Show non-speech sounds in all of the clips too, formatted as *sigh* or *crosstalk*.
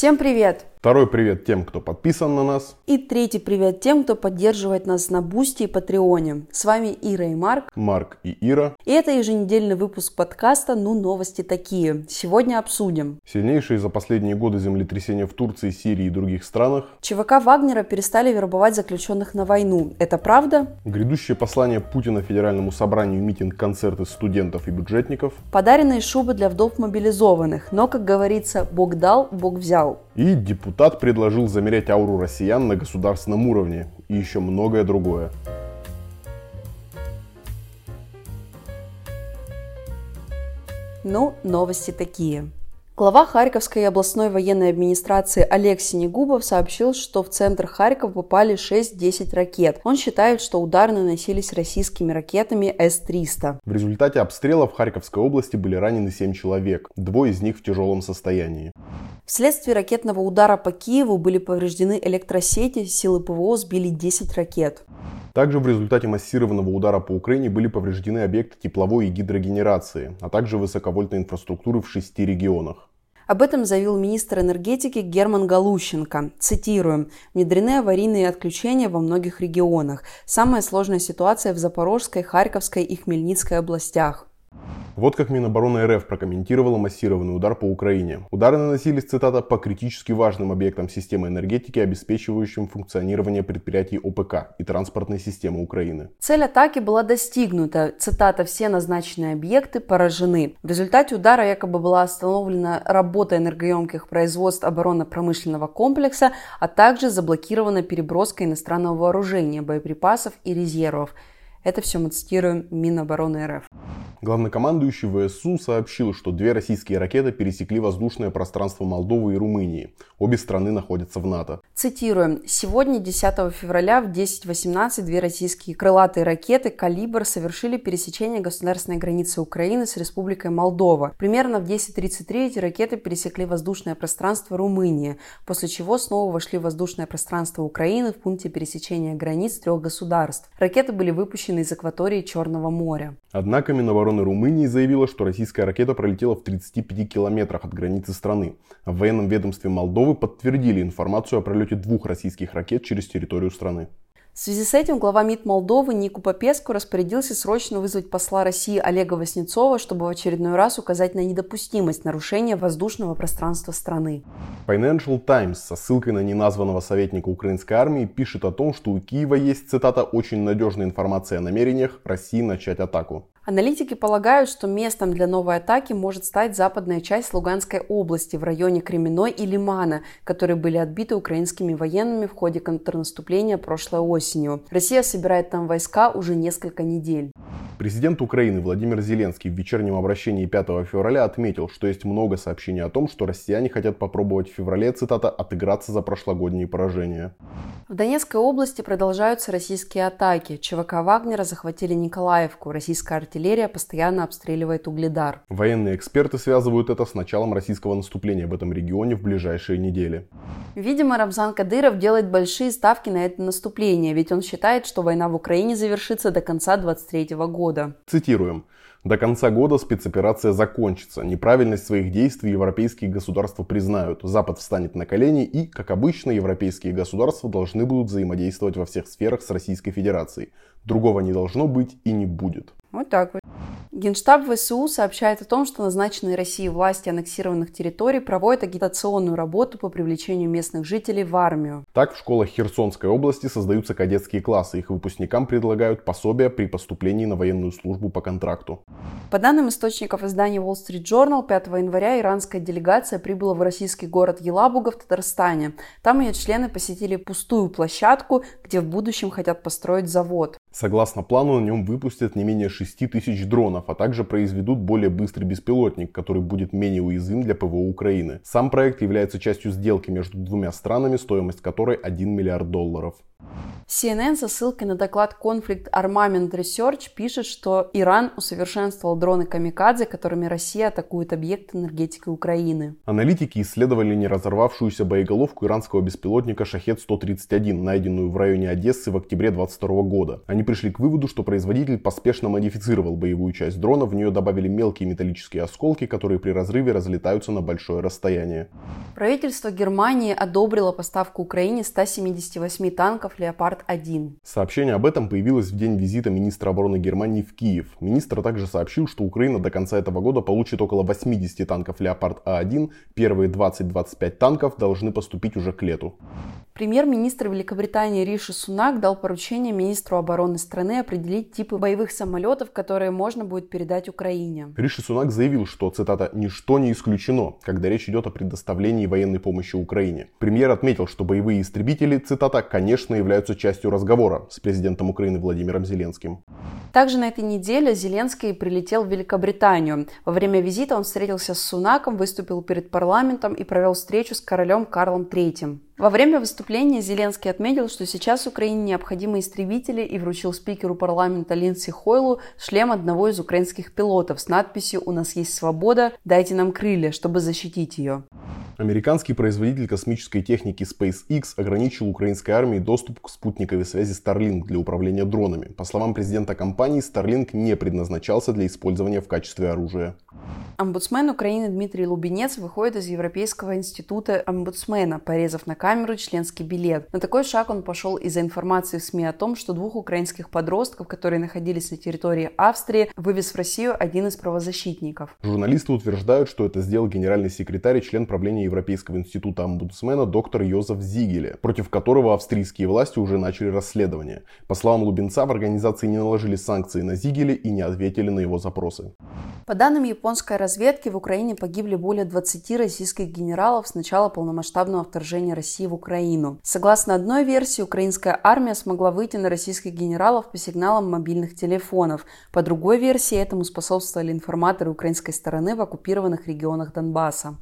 Всем привет! Второй привет тем, кто подписан на нас. И третий привет тем, кто поддерживает нас на Бусти и Патреоне. С вами Ира и Марк. Марк и Ира. И это еженедельный выпуск подкаста «Ну, новости такие». Сегодня обсудим. Сильнейшие за последние годы землетрясения в Турции, Сирии и других странах. ЧВК Вагнера перестали вербовать заключенных на войну. Это правда? Грядущее послание Путина Федеральному собранию, митинг, концерты студентов и бюджетников. Подаренные шубы для вдов мобилизованных. Но, как говорится, Бог дал, Бог взял. И депутат предложил замерять ауру россиян на государственном уровне. И еще многое другое. Ну, новости такие. Глава Харьковской областной военной администрации Олег Синегубов сообщил, что в центр Харькова попали 6-10 ракет. Он считает, что удары наносились российскими ракетами С-300. В результате обстрела в Харьковской области были ранены 7 человек, двое из них в тяжелом состоянии. Вследствие ракетного удара по Киеву были повреждены электросети, силы ПВО сбили 10 ракет. Также в результате массированного удара по Украине были повреждены объекты тепловой и гидрогенерации, а также высоковольтной инфраструктуры в шести регионах. Об этом заявил министр энергетики Герман Галущенко. Цитируем. «Внедрены аварийные отключения во многих регионах. Самая сложная ситуация в Запорожской, Харьковской и Хмельницкой областях. Вот как Минобороны РФ прокомментировала массированный удар по Украине. Удары наносились, цитата, по критически важным объектам системы энергетики, обеспечивающим функционирование предприятий ОПК и транспортной системы Украины. Цель атаки была достигнута. Цитата, все назначенные объекты поражены. В результате удара якобы была остановлена работа энергоемких производств оборонно-промышленного комплекса, а также заблокирована переброска иностранного вооружения, боеприпасов и резервов. Это все мы цитируем Минобороны РФ. Главнокомандующий ВСУ сообщил, что две российские ракеты пересекли воздушное пространство Молдовы и Румынии. Обе страны находятся в НАТО. Цитируем. Сегодня, 10 февраля в 10.18 две российские крылатые ракеты «Калибр» совершили пересечение государственной границы Украины с Республикой Молдова. Примерно в 10.33 эти ракеты пересекли воздушное пространство Румынии, после чего снова вошли в воздушное пространство Украины в пункте пересечения границ трех государств. Ракеты были выпущены из акватории Черного моря. Однако Минобороны Румынии заявила, что российская ракета пролетела в 35 километрах от границы страны. В военном ведомстве Молдовы подтвердили информацию о пролете двух российских ракет через территорию страны. В связи с этим глава МИД Молдовы Нику Попеску распорядился срочно вызвать посла России Олега Васнецова, чтобы в очередной раз указать на недопустимость нарушения воздушного пространства страны. Financial Times со ссылкой на неназванного советника украинской армии пишет о том, что у Киева есть, цитата, «очень надежная информация о намерениях России начать атаку». Аналитики полагают, что местом для новой атаки может стать западная часть Луганской области в районе Кременной и Лимана, которые были отбиты украинскими военными в ходе контрнаступления прошлой осенью. Россия собирает там войска уже несколько недель. Президент Украины Владимир Зеленский в вечернем обращении 5 февраля отметил, что есть много сообщений о том, что россияне хотят попробовать в феврале, цитата, «отыграться за прошлогодние поражения». В Донецкой области продолжаются российские атаки. ЧВК Вагнера захватили Николаевку. Российская артиллерия постоянно обстреливает Угледар. Военные эксперты связывают это с началом российского наступления в этом регионе в ближайшие недели. Видимо, Рамзан Кадыров делает большие ставки на это наступление, ведь он считает, что война в Украине завершится до конца 2023 года. Цитируем. До конца года спецоперация закончится. Неправильность своих действий европейские государства признают. Запад встанет на колени и, как обычно, европейские государства должны будут взаимодействовать во всех сферах с Российской Федерацией. Другого не должно быть и не будет. Вот так вот. Генштаб ВСУ сообщает о том, что назначенные Россией власти аннексированных территорий проводят агитационную работу по привлечению местных жителей в армию. Так, в школах Херсонской области создаются кадетские классы. Их выпускникам предлагают пособия при поступлении на военную службу по контракту. По данным источников издания Wall Street Journal, 5 января иранская делегация прибыла в российский город Елабуга в Татарстане. Там ее члены посетили пустую площадку, где в будущем хотят построить завод. Согласно плану, на нем выпустят не менее 6 тысяч дронов, а также произведут более быстрый беспилотник, который будет менее уязвим для ПВО Украины. Сам проект является частью сделки между двумя странами, стоимость которой 1 миллиард долларов. CNN со ссылкой на доклад Conflict Armament Research пишет, что Иран усовершенствовал дроны «Камикадзе», которыми Россия атакует объекты энергетики Украины. Аналитики исследовали не разорвавшуюся боеголовку иранского беспилотника «Шахет-131», найденную в районе Одессы в октябре 2022 года. Они пришли к выводу, что производитель поспешно модифицировал боевую часть дрона, в нее добавили мелкие металлические осколки, которые при разрыве разлетаются на большое расстояние. Правительство Германии одобрило поставку Украине 178 танков «Леопард-1». Сообщение об этом появилось в день визита министра обороны Германии в Киев. Министр также сообщил, что Украина до конца этого года получит около 80 танков «Леопард-А1». Первые 20-25 танков должны поступить уже к лету. Премьер-министр Великобритании Риши Сунак дал поручение министру обороны страны определить типы боевых самолетов, которые можно будет передать Украине. Риши Сунак заявил, что, цитата, «ничто не исключено, когда речь идет о предоставлении военной помощи Украине». Премьер отметил, что боевые истребители, цитата, «конечно являются частью разговора с президентом Украины Владимиром Зеленским». Также на этой неделе Зеленский прилетел в Великобританию. Во время визита он встретился с Сунаком, выступил перед парламентом и провел встречу с королем Карлом III. Во время выступления Зеленский отметил, что сейчас Украине необходимы истребители и вручил спикеру парламента Линдси Хойлу шлем одного из украинских пилотов с надписью «У нас есть свобода, дайте нам крылья, чтобы защитить ее». Американский производитель космической техники SpaceX ограничил украинской армии доступ к спутниковой связи Starlink для управления дронами. По словам президента компании, Starlink не предназначался для использования в качестве оружия. Омбудсмен Украины Дмитрий Лубенец выходит из Европейского института омбудсмена, порезав на камеру членский билет. На такой шаг он пошел из-за информации в СМИ о том, что двух украинских подростков, которые находились на территории Австрии, вывез в Россию один из правозащитников. Журналисты утверждают, что это сделал генеральный секретарь и член правления Европейского института омбудсмена доктор Йозеф Зигеле, против которого австрийские власти уже начали расследование. По словам Лубенца, в организации не наложили санкции на Зигеле и не ответили на его запросы. По данным японской разведки, в Украине погибли более 20 российских генералов с начала полномасштабного вторжения России в Украину. Согласно одной версии, украинская армия смогла выйти на российских генералов по сигналам мобильных телефонов. По другой версии, этому способствовали информаторы украинской стороны в оккупированных регионах Донбасса.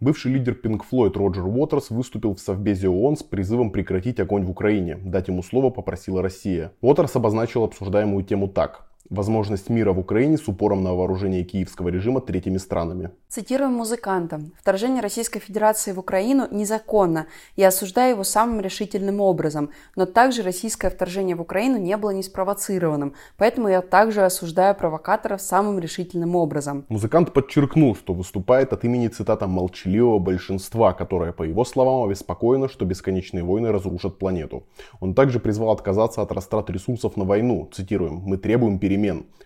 Бывший лидер Pink Floyd Роджер Уотерс выступил в Совбезе ООН с призывом прекратить огонь в Украине. Дать ему слово попросила Россия. Уотерс обозначил обсуждаемую тему так возможность мира в Украине с упором на вооружение киевского режима третьими странами. Цитируем музыканта. «Вторжение Российской Федерации в Украину незаконно. Я осуждаю его самым решительным образом. Но также российское вторжение в Украину не было не спровоцированным. Поэтому я также осуждаю провокаторов самым решительным образом». Музыкант подчеркнул, что выступает от имени, цитата, «молчаливого большинства», которое, по его словам, обеспокоено, что бесконечные войны разрушат планету. Он также призвал отказаться от растрат ресурсов на войну. Цитируем. «Мы требуем перемен.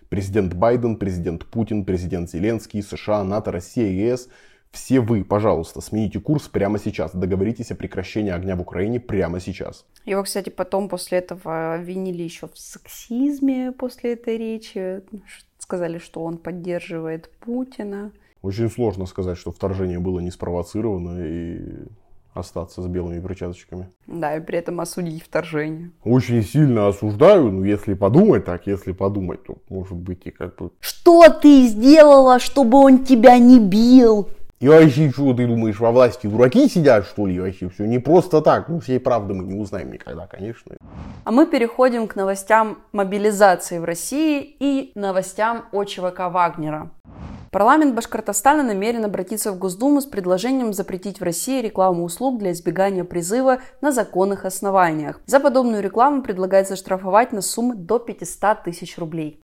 Президент Байден, президент Путин, президент Зеленский, США, НАТО, Россия, ЕС все вы, пожалуйста, смените курс прямо сейчас. Договоритесь о прекращении огня в Украине прямо сейчас. Его, кстати, потом после этого обвинили еще в сексизме после этой речи. Сказали, что он поддерживает Путина. Очень сложно сказать, что вторжение было не спровоцировано и остаться с белыми перчаточками. Да, и при этом осудить вторжение. Очень сильно осуждаю, но если подумать так, если подумать, то может быть и как бы... Что ты сделала, чтобы он тебя не бил? И вообще, что ты думаешь, во власти дураки сидят, что ли, вообще все? Не просто так, ну всей правды мы не узнаем никогда, конечно. А мы переходим к новостям мобилизации в России и новостям о ЧВК Вагнера. Парламент Башкортостана намерен обратиться в Госдуму с предложением запретить в России рекламу услуг для избегания призыва на законных основаниях. За подобную рекламу предлагается штрафовать на сумму до 500 тысяч рублей.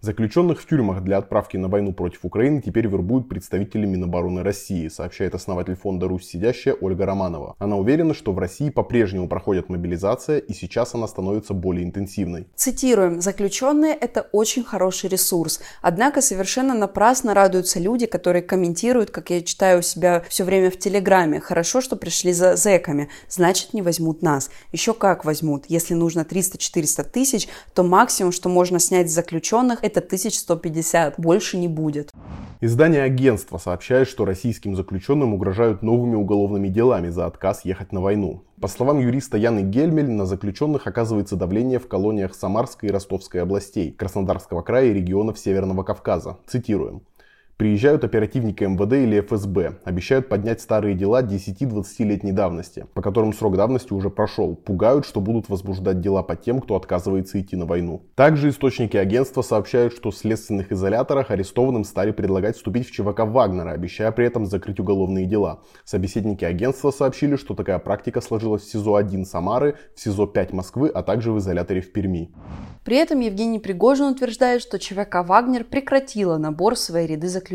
Заключенных в тюрьмах для отправки на войну против Украины теперь вербуют представители Минобороны России, сообщает основатель фонда «Русь сидящая» Ольга Романова. Она уверена, что в России по-прежнему проходит мобилизация и сейчас она становится более интенсивной. Цитируем. «Заключенные – это очень хороший ресурс. Однако совершенно напрасно радуются люди, которые комментируют, как я читаю у себя все время в Телеграме. Хорошо, что пришли за зэками. Значит, не возьмут нас. Еще как возьмут. Если нужно 300-400 тысяч, то максимум, что можно снять с заключенных, это 1150. Больше не будет. Издание агентства сообщает, что российским заключенным угрожают новыми уголовными делами за отказ ехать на войну. По словам юриста Яны Гельмель, на заключенных оказывается давление в колониях Самарской и Ростовской областей, Краснодарского края и регионов Северного Кавказа. Цитируем. Приезжают оперативники МВД или ФСБ, обещают поднять старые дела 10-20-летней давности, по которым срок давности уже прошел, пугают, что будут возбуждать дела по тем, кто отказывается идти на войну. Также источники агентства сообщают, что в следственных изоляторах арестованным стали предлагать вступить в ЧВК Вагнера, обещая при этом закрыть уголовные дела. Собеседники агентства сообщили, что такая практика сложилась в СИЗО-1 Самары, в СИЗО-5 Москвы, а также в изоляторе в Перми. При этом Евгений Пригожин утверждает, что ЧВК «Вагнер» прекратила набор в свои ряды заключенных.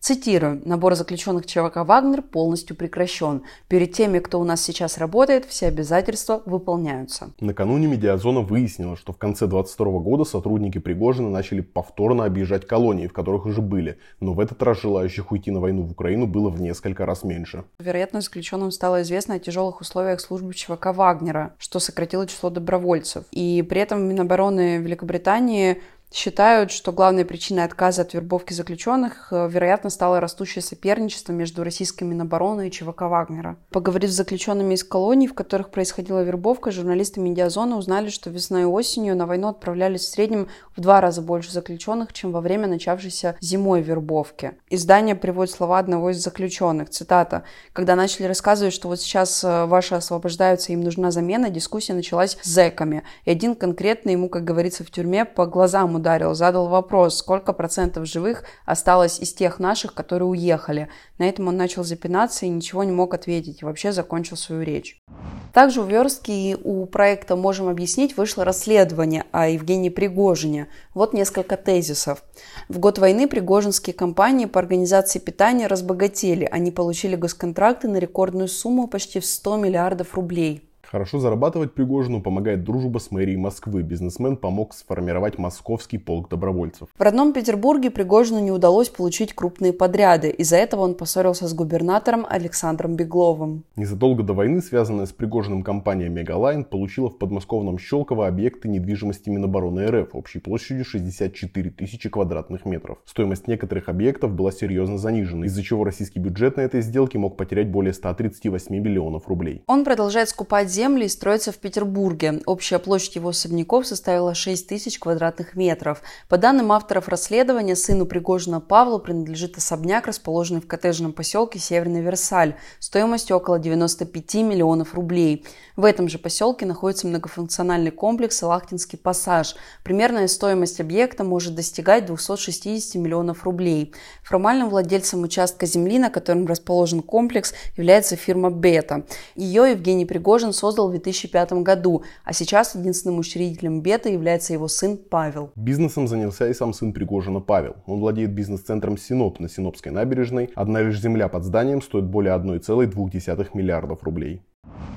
Цитирую, «Набор заключенных ЧВК «Вагнер» полностью прекращен. Перед теми, кто у нас сейчас работает, все обязательства выполняются». Накануне медиазона выяснила, что в конце 22 года сотрудники Пригожина начали повторно объезжать колонии, в которых уже были, но в этот раз желающих уйти на войну в Украину было в несколько раз меньше. Вероятно, заключенным стало известно о тяжелых условиях службы ЧВК «Вагнера», что сократило число добровольцев. И при этом Минобороны Великобритании считают, что главной причиной отказа от вербовки заключенных, э, вероятно, стало растущее соперничество между российской Минобороны и ЧВК Вагнера. Поговорив с заключенными из колоний, в которых происходила вербовка, журналисты Медиазона узнали, что весной и осенью на войну отправлялись в среднем в два раза больше заключенных, чем во время начавшейся зимой вербовки. Издание приводит слова одного из заключенных, цитата, «Когда начали рассказывать, что вот сейчас э, ваши освобождаются, им нужна замена, дискуссия началась с зэками, и один конкретно ему, как говорится в тюрьме, по глазам ударил, задал вопрос, сколько процентов живых осталось из тех наших, которые уехали. На этом он начал запинаться и ничего не мог ответить, и вообще закончил свою речь. Также у Верстки у проекта «Можем объяснить» вышло расследование о Евгении Пригожине. Вот несколько тезисов. В год войны пригожинские компании по организации питания разбогатели. Они получили госконтракты на рекордную сумму почти в 100 миллиардов рублей. Хорошо зарабатывать Пригожину помогает дружба с мэрией Москвы. Бизнесмен помог сформировать московский полк добровольцев. В родном Петербурге Пригожину не удалось получить крупные подряды. Из-за этого он поссорился с губернатором Александром Бегловым. Незадолго до войны связанная с Пригожиным компания Мегалайн получила в подмосковном Щелково объекты недвижимости Минобороны РФ общей площадью 64 тысячи квадратных метров. Стоимость некоторых объектов была серьезно занижена, из-за чего российский бюджет на этой сделке мог потерять более 138 миллионов рублей. Он продолжает скупать землю земли строится в Петербурге. Общая площадь его особняков составила 6 тысяч квадратных метров. По данным авторов расследования, сыну Пригожина Павлу принадлежит особняк, расположенный в коттеджном поселке Северный Версаль, стоимостью около 95 миллионов рублей. В этом же поселке находится многофункциональный комплекс Лахтинский пассаж. Примерная стоимость объекта может достигать 260 миллионов рублей. Формальным владельцем участка земли, на котором расположен комплекс, является фирма «Бета». Ее Евгений Пригожин создал создал в 2005 году, а сейчас единственным учредителем Бета является его сын Павел. Бизнесом занялся и сам сын Пригожина Павел. Он владеет бизнес-центром Синоп на Синопской набережной. Одна лишь земля под зданием стоит более 1,2 миллиардов рублей.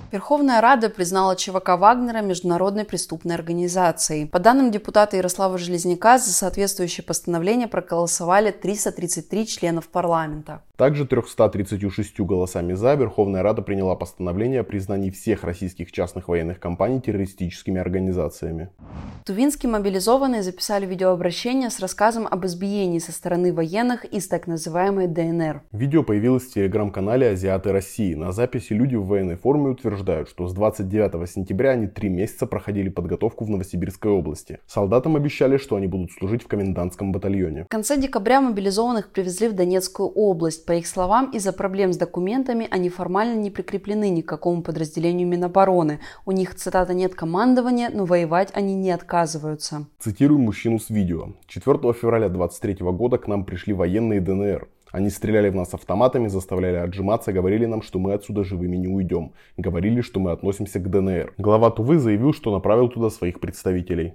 Верховная Рада признала ЧВК Вагнера международной преступной организацией. По данным депутата Ярослава Железняка, за соответствующее постановление проголосовали 333 членов парламента. Также 336 голосами «за» Верховная Рада приняла постановление о признании всех российских частных военных компаний террористическими организациями. Тувинские мобилизованные записали видеообращение с рассказом об избиении со стороны военных из так называемой ДНР. Видео появилось в телеграм-канале «Азиаты России». На записи люди в военной форме утверждают, что с 29 сентября они три месяца проходили подготовку в Новосибирской области. Солдатам обещали, что они будут служить в комендантском батальоне. В конце декабря мобилизованных привезли в Донецкую область. По их словам, из-за проблем с документами они формально не прикреплены ни к какому подразделению Минобороны. У них, цитата, нет командования, но воевать они не отказываются. Цитирую мужчину с видео. 4 февраля 2023 года к нам пришли военные ДНР. Они стреляли в нас автоматами, заставляли отжиматься, говорили нам, что мы отсюда живыми не уйдем. Говорили, что мы относимся к ДНР. Глава Тувы заявил, что направил туда своих представителей.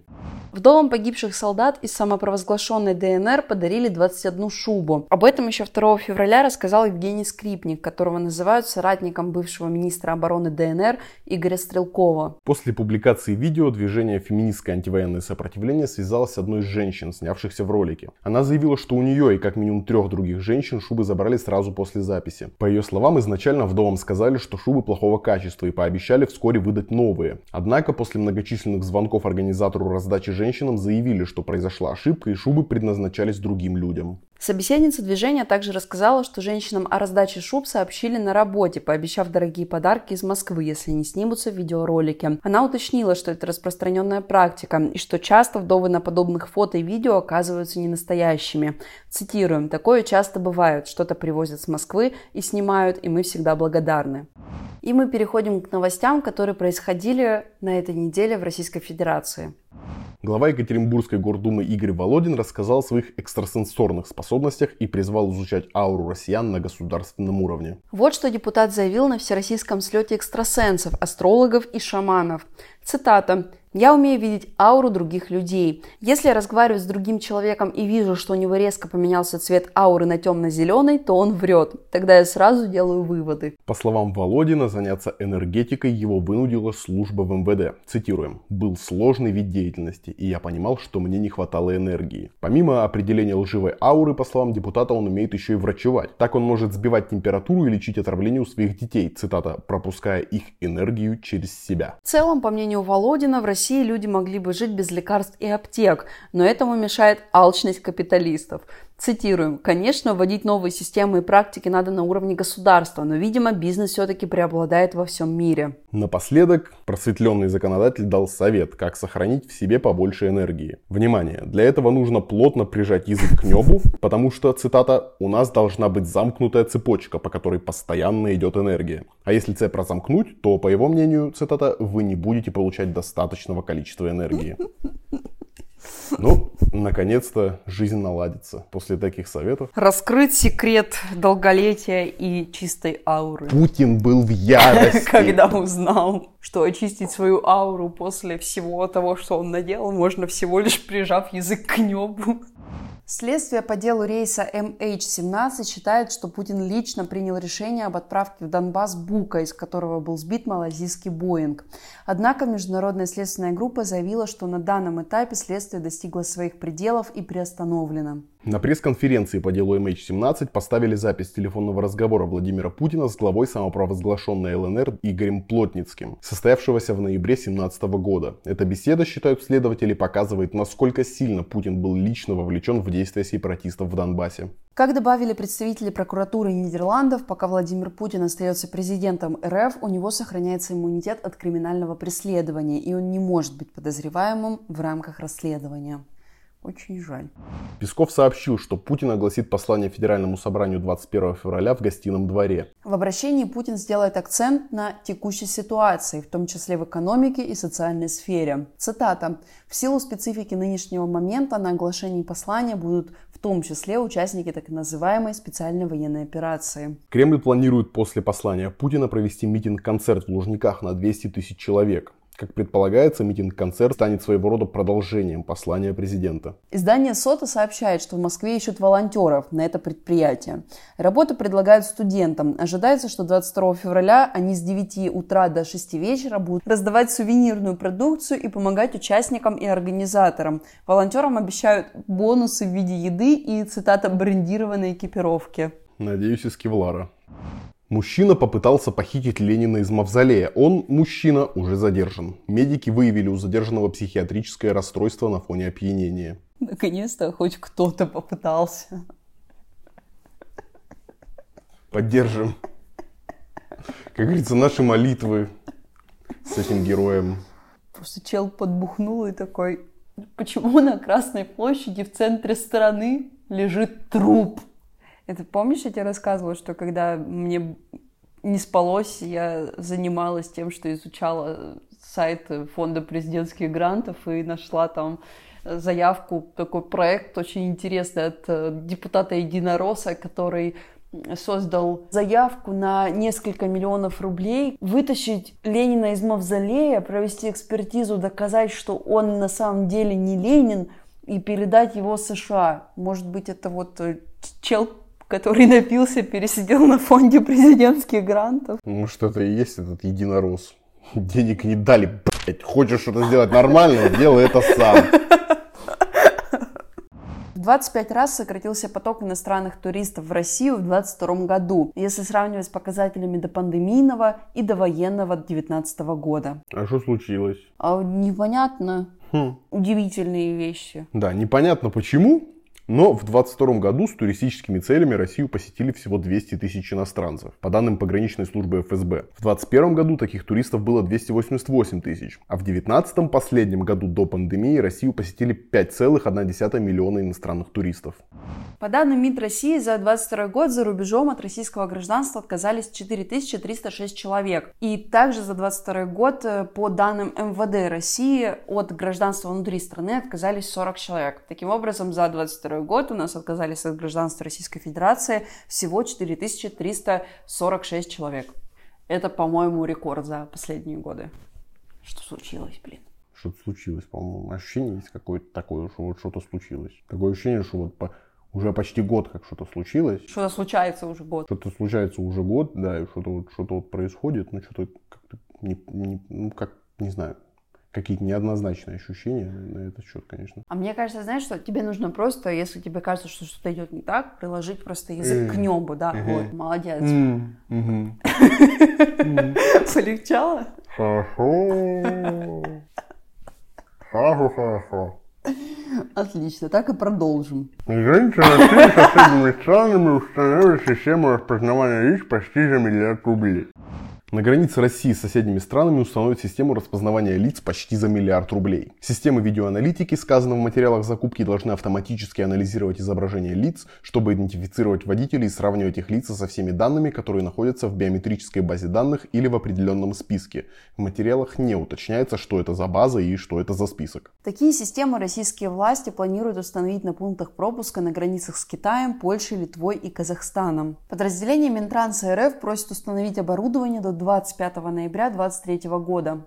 Вдовам погибших солдат из самопровозглашенной ДНР подарили 21 шубу. Об этом еще 2 февраля рассказал Евгений Скрипник, которого называют соратником бывшего министра обороны ДНР Игоря Стрелкова. После публикации видео движение «Феминистское антивоенное сопротивление» связалось с одной из женщин, снявшихся в ролике. Она заявила, что у нее и как минимум трех других женщин женщин шубы забрали сразу после записи. По ее словам, изначально вдовам сказали, что шубы плохого качества и пообещали вскоре выдать новые. Однако после многочисленных звонков организатору раздачи женщинам заявили, что произошла ошибка и шубы предназначались другим людям. Собеседница движения также рассказала, что женщинам о раздаче шуб сообщили на работе, пообещав дорогие подарки из Москвы, если не снимутся в видеоролике. Она уточнила, что это распространенная практика и что часто вдовы на подобных фото и видео оказываются ненастоящими. Цитируем, такое часто бывает, что-то привозят с Москвы и снимают, и мы всегда благодарны. И мы переходим к новостям, которые происходили на этой неделе в Российской Федерации. Глава Екатеринбургской гордумы Игорь Володин рассказал о своих экстрасенсорных способностях и призвал изучать ауру россиян на государственном уровне. Вот что депутат заявил на Всероссийском слете экстрасенсов, астрологов и шаманов. Цитата. Я умею видеть ауру других людей. Если я разговариваю с другим человеком и вижу, что у него резко поменялся цвет ауры на темно-зеленый, то он врет. Тогда я сразу делаю выводы. По словам Володина, заняться энергетикой его вынудила служба в МВД. Цитируем. «Был сложный вид деятельности, и я понимал, что мне не хватало энергии». Помимо определения лживой ауры, по словам депутата, он умеет еще и врачевать. Так он может сбивать температуру и лечить отравление у своих детей, цитата, пропуская их энергию через себя. В целом, по мнению Володина, в России России люди могли бы жить без лекарств и аптек, но этому мешает алчность капиталистов. Цитируем. Конечно, вводить новые системы и практики надо на уровне государства, но, видимо, бизнес все-таки преобладает во всем мире. Напоследок, просветленный законодатель дал совет, как сохранить в себе побольше энергии. Внимание, для этого нужно плотно прижать язык к небу, потому что, цитата, «у нас должна быть замкнутая цепочка, по которой постоянно идет энергия. А если цепь разомкнуть, то, по его мнению, цитата, вы не будете получать достаточного количества энергии». Ну, наконец-то жизнь наладится после таких советов. Раскрыть секрет долголетия и чистой ауры. Путин был в ярости. *laughs* Когда узнал, что очистить свою ауру после всего того, что он наделал, можно всего лишь прижав язык к небу. Следствие по делу рейса MH17 считает, что Путин лично принял решение об отправке в Донбасс Бука, из которого был сбит малазийский Боинг. Однако международная следственная группа заявила, что на данном этапе следствие достигло своих пределов и приостановлено. На пресс-конференции по делу MH17 поставили запись телефонного разговора Владимира Путина с главой самопровозглашенной ЛНР Игорем Плотницким, состоявшегося в ноябре 2017 года. Эта беседа, считают следователи, показывает, насколько сильно Путин был лично вовлечен в действия сепаратистов в Донбассе. Как добавили представители прокуратуры Нидерландов, пока Владимир Путин остается президентом РФ, у него сохраняется иммунитет от криминального преследования, и он не может быть подозреваемым в рамках расследования. Очень жаль. Песков сообщил, что Путин огласит послание Федеральному собранию 21 февраля в гостином дворе. В обращении Путин сделает акцент на текущей ситуации, в том числе в экономике и социальной сфере. Цитата. «В силу специфики нынешнего момента на оглашении послания будут в том числе участники так называемой специальной военной операции». Кремль планирует после послания Путина провести митинг-концерт в Лужниках на 200 тысяч человек. Как предполагается, митинг-концерт станет своего рода продолжением послания президента. Издание СОТа сообщает, что в Москве ищут волонтеров на это предприятие. Работу предлагают студентам. Ожидается, что 22 февраля они с 9 утра до 6 вечера будут раздавать сувенирную продукцию и помогать участникам и организаторам. Волонтерам обещают бонусы в виде еды и, цитата, брендированной экипировки. Надеюсь, из кевлара. Мужчина попытался похитить Ленина из мавзолея. Он, мужчина, уже задержан. Медики выявили у задержанного психиатрическое расстройство на фоне опьянения. Наконец-то хоть кто-то попытался. Поддержим. Как говорится, наши молитвы с этим героем. Просто чел подбухнул и такой, почему на Красной площади в центре страны лежит труп? Это помнишь, я тебе рассказывала, что когда мне не спалось, я занималась тем, что изучала сайт фонда президентских грантов и нашла там заявку, такой проект очень интересный от э, депутата Единороса, который создал заявку на несколько миллионов рублей, вытащить Ленина из мавзолея, провести экспертизу, доказать, что он на самом деле не Ленин, и передать его США. Может быть, это вот э, чел который напился, пересидел на фонде президентских грантов. Может, это и есть этот единорос. Денег не дали, блядь. Хочешь что-то сделать нормально, делай это сам. В 25 раз сократился поток иностранных туристов в Россию в 2022 году, если сравнивать с показателями до пандемийного и до военного 2019 года. А что случилось? А непонятно. Хм. Удивительные вещи. Да, непонятно почему, Но в 2022 году с туристическими целями Россию посетили всего 200 тысяч иностранцев, по данным пограничной службы ФСБ. В 2021 году таких туристов было 288 тысяч, а в 2019 последнем году до пандемии Россию посетили 5,1 миллиона иностранных туристов. По данным МИД России, за 2022 год за рубежом от российского гражданства отказались 4306 человек. И также за 2022 год, э, по данным МВД России, от гражданства внутри страны отказались 40 человек. Таким образом, за 2022 год у нас отказались от гражданства Российской Федерации всего 4346 человек. Это, по-моему, рекорд за последние годы. Что случилось, блин? Что-то случилось, по-моему. Ощущение есть какое-то такое, что вот что-то случилось. Такое ощущение, что вот по уже почти год как что-то случилось. Что-то случается уже год. Что-то случается уже год, да, и что-то вот, что вот происходит, ну что-то как-то не, не, ну как, не знаю, какие-то неоднозначные ощущения на этот счет, конечно. А мне кажется, знаешь, что тебе нужно просто, если тебе кажется, что что-то идет не так, приложить просто язык к небу, да, вот, молодец. *laughs* Полегчало? Хорошо. Хорошо, хорошо. Отлично, так и продолжим. России с соседними странами установили систему распознавания лиц почти за миллиард рублей. На границе России с соседними странами установят систему распознавания лиц почти за миллиард рублей. Системы видеоаналитики, сказано в материалах закупки, должны автоматически анализировать изображения лиц, чтобы идентифицировать водителей и сравнивать их лица со всеми данными, которые находятся в биометрической базе данных или в определенном списке. В материалах не уточняется, что это за база и что это за список. Такие системы российские власти планируют установить на пунктах пропуска на границах с Китаем, Польшей, Литвой и Казахстаном. Подразделение Минтранса РФ просит установить оборудование до 25 ноября 2023 года.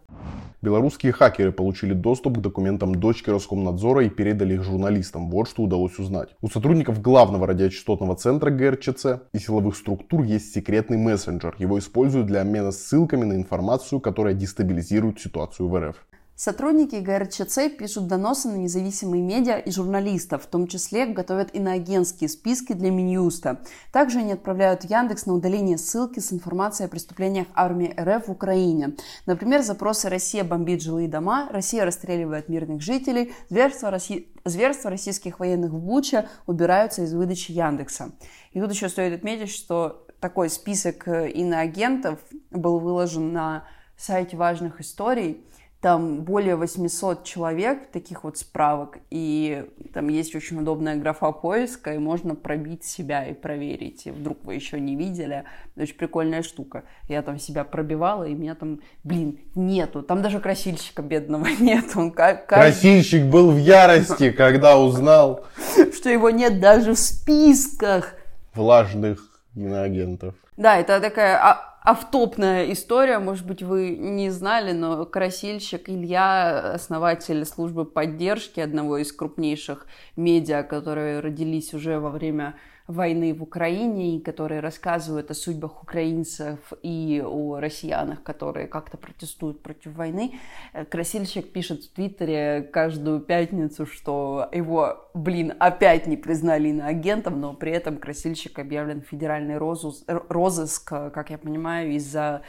Белорусские хакеры получили доступ к документам дочки Роскомнадзора и передали их журналистам. Вот что удалось узнать. У сотрудников главного радиочастотного центра ГРЧЦ и силовых структур есть секретный мессенджер. Его используют для обмена ссылками на информацию, которая дестабилизирует ситуацию в РФ. Сотрудники ГРЧЦ пишут доносы на независимые медиа и журналистов, в том числе готовят иноагентские списки для Минюста. Также они отправляют Яндекс на удаление ссылки с информацией о преступлениях армии РФ в Украине. Например, запросы «Россия бомбит жилые дома», «Россия расстреливает мирных жителей», «Зверство, Росси... Зверство российских военных в Буча» убираются из выдачи Яндекса. И тут еще стоит отметить, что такой список иноагентов был выложен на сайте важных историй – там более 800 человек, таких вот справок, и там есть очень удобная графа поиска, и можно пробить себя и проверить, и вдруг вы еще не видели. Очень прикольная штука. Я там себя пробивала, и меня там, блин, нету. Там даже красильщика бедного *laughs* нет. Он как. Красильщик был в ярости, когда узнал, *laughs* что его нет даже в списках влажных иноагентов. Да, это такая а, автопная история, может быть, вы не знали, но красильщик Илья, основатель службы поддержки одного из крупнейших медиа, которые родились уже во время войны в Украине, и которые рассказывают о судьбах украинцев и о россиянах, которые как-то протестуют против войны. Э, Красильщик пишет в Твиттере каждую пятницу, что его, блин, опять не признали иноагентом, но при этом Красильщик объявлен федеральный розыск, розыск как я понимаю, из-за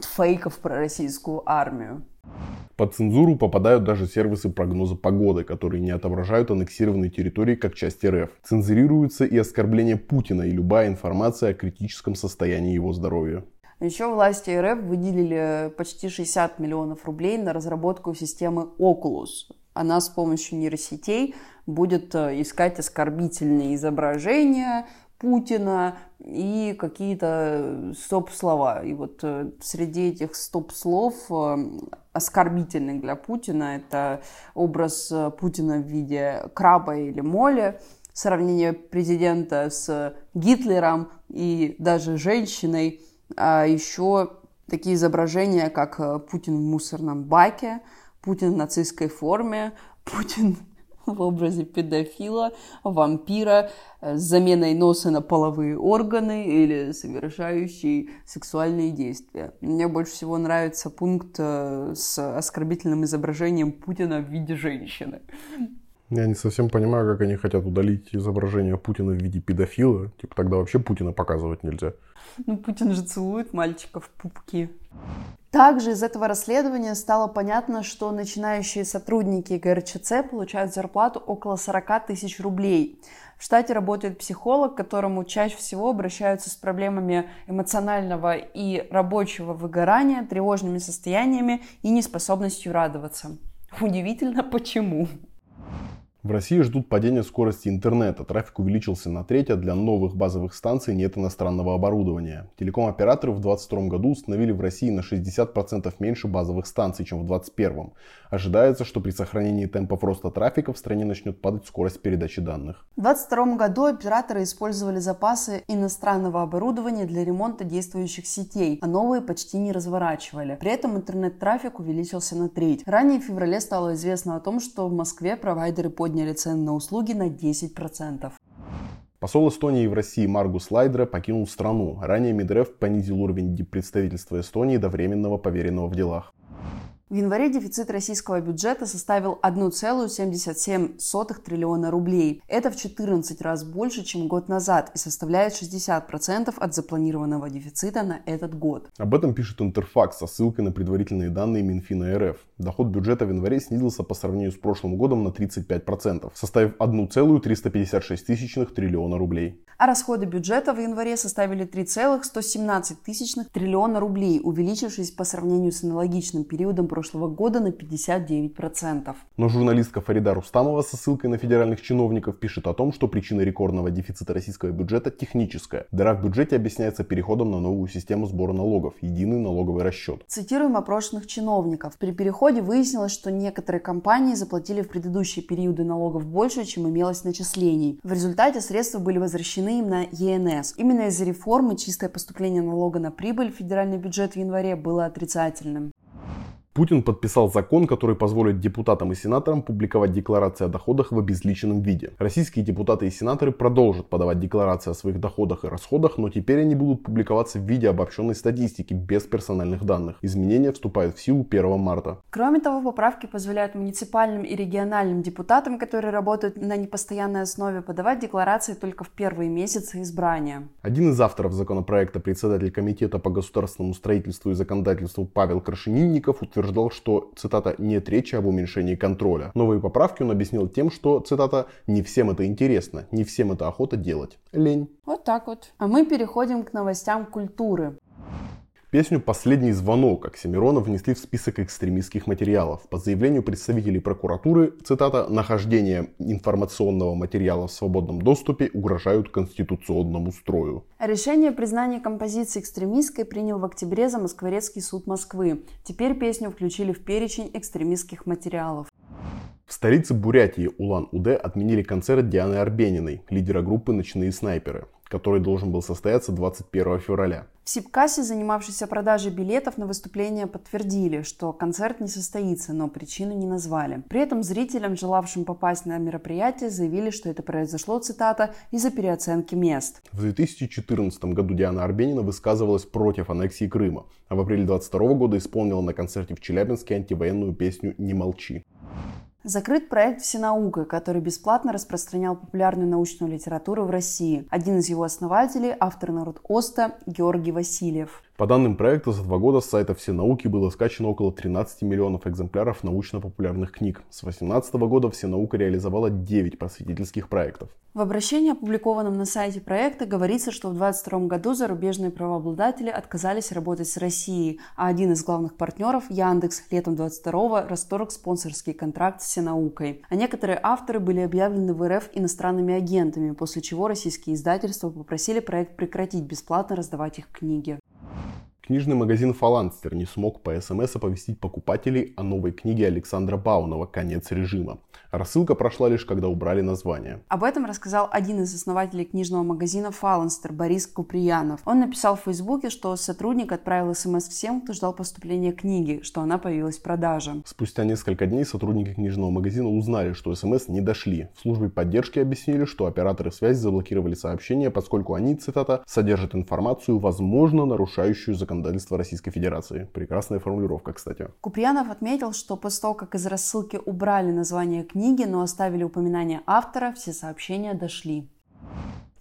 фейков про российскую армию. Под цензуру попадают даже сервисы прогноза погоды, которые не отображают аннексированные территории как часть РФ. Цензурируется и оскорбление Путина и любая информация о критическом состоянии его здоровья. Еще власти РФ выделили почти 60 миллионов рублей на разработку системы Oculus. Она с помощью нейросетей будет э, искать оскорбительные изображения, Путина и какие-то стоп-слова. И вот э, среди этих стоп-слов э, оскорбительных для Путина это образ э, Путина в виде краба или моли, сравнение президента с Гитлером и даже женщиной, а еще такие изображения, как Путин в мусорном баке, Путин в нацистской форме, *laughs* Путин в образе педофила, вампира э, с заменой носа на половые органы или совершающий сексуальные действия. Мне больше всего нравится пункт э, с оскорбительным изображением Путина в виде женщины. Я не совсем понимаю, как они хотят удалить изображение Путина в виде педофила. Типа тогда вообще Путина показывать нельзя. Ну, Путин же целует мальчиков в пупки. Также из этого расследования стало понятно, что начинающие сотрудники ГРЧЦ получают зарплату около 40 тысяч рублей. В штате работает психолог, к которому чаще всего обращаются с проблемами эмоционального и рабочего выгорания, тревожными состояниями и неспособностью радоваться. Удивительно, почему. В России ждут падения скорости интернета. Трафик увеличился на треть, а для новых базовых станций нет иностранного оборудования. Телеком-операторы в 2022 году установили в России на 60% меньше базовых станций, чем в 2021. Ожидается, что при сохранении темпов роста трафика в стране начнет падать скорость передачи данных. В 2022 году операторы использовали запасы иностранного оборудования для ремонта действующих сетей, а новые почти не разворачивали. При этом интернет-трафик увеличился на треть. Ранее в феврале стало известно о том, что в Москве провайдеры подняли подняли цены на услуги на 10%. Посол Эстонии в России Маргус Лайдера покинул страну. Ранее Мидрев понизил уровень представительства Эстонии до временного поверенного в делах. В январе дефицит российского бюджета составил 1,77 триллиона рублей. Это в 14 раз больше, чем год назад и составляет 60% от запланированного дефицита на этот год. Об этом пишет Интерфакс со ссылкой на предварительные данные Минфина РФ. Доход бюджета в январе снизился по сравнению с прошлым годом на 35%, составив 1,356 триллиона рублей а расходы бюджета в январе составили 3,117 тысячных триллиона рублей, увеличившись по сравнению с аналогичным периодом прошлого года на 59%. Но журналистка Фарида Рустамова со ссылкой на федеральных чиновников пишет о том, что причина рекордного дефицита российского бюджета техническая. Дыра в бюджете объясняется переходом на новую систему сбора налогов – единый налоговый расчет. Цитируем опрошенных чиновников. При переходе выяснилось, что некоторые компании заплатили в предыдущие периоды налогов больше, чем имелось начислений. В результате средства были возвращены им на ЕНС. Именно из-за реформы чистое поступление налога на прибыль в федеральный бюджет в январе было отрицательным. Путин подписал закон, который позволит депутатам и сенаторам публиковать декларации о доходах в обезличенном виде. Российские депутаты и сенаторы продолжат подавать декларации о своих доходах и расходах, но теперь они будут публиковаться в виде обобщенной статистики без персональных данных. Изменения вступают в силу 1 марта. Кроме того, поправки позволяют муниципальным и региональным депутатам, которые работают на непостоянной основе, подавать декларации только в первые месяцы избрания. Один из авторов законопроекта, председатель Комитета по государственному строительству и законодательству Павел Крашенинников, утверждает, утверждал, что, цитата, «нет речи об уменьшении контроля». Новые поправки он объяснил тем, что, цитата, «не всем это интересно, не всем это охота делать. Лень». Вот так вот. А мы переходим к новостям культуры. Песню «Последний звонок» Оксимирона внесли в список экстремистских материалов. По заявлению представителей прокуратуры, цитата, «нахождение информационного материала в свободном доступе угрожают конституционному строю». Решение о признании композиции экстремистской принял в октябре за Москворецкий суд Москвы. Теперь песню включили в перечень экстремистских материалов. В столице Бурятии Улан-Удэ отменили концерт Дианы Арбениной, лидера группы «Ночные снайперы» который должен был состояться 21 февраля. В Сибкассе, занимавшейся продажей билетов на выступление, подтвердили, что концерт не состоится, но причины не назвали. При этом зрителям, желавшим попасть на мероприятие, заявили, что это произошло, цитата, из-за переоценки мест. В 2014 году Диана Арбенина высказывалась против аннексии Крыма, а в апреле 2022 года исполнила на концерте в Челябинске антивоенную песню «Не молчи». Закрыт проект «Всенаука», который бесплатно распространял популярную научную литературу в России. Один из его основателей – автор народ Оста Георгий Васильев. По данным проекта, за два года с сайта «Все науки» было скачано около 13 миллионов экземпляров научно-популярных книг. С 2018 года «Все наука» реализовала 9 просветительских проектов. В обращении, опубликованном на сайте проекта, говорится, что в 2022 году зарубежные правообладатели отказались работать с Россией, а один из главных партнеров, Яндекс, летом 2022 расторг спонсорский контракт с всенаукой. А некоторые авторы были объявлены в РФ иностранными агентами, после чего российские издательства попросили проект прекратить бесплатно раздавать их книги. Книжный магазин «Фаланстер» не смог по СМС оповестить покупателей о новой книге Александра Баунова «Конец режима». Рассылка прошла лишь, когда убрали название. Об этом рассказал один из основателей книжного магазина «Фаланстер» Борис Куприянов. Он написал в Фейсбуке, что сотрудник отправил СМС всем, кто ждал поступления книги, что она появилась в продаже. Спустя несколько дней сотрудники книжного магазина узнали, что СМС не дошли. В службе поддержки объяснили, что операторы связи заблокировали сообщения, поскольку они, цитата, «содержат информацию, возможно, нарушающую законодательство Российской Федерации. Прекрасная формулировка, кстати. Куприянов отметил, что после того, как из рассылки убрали название книги, но оставили упоминание автора, все сообщения дошли.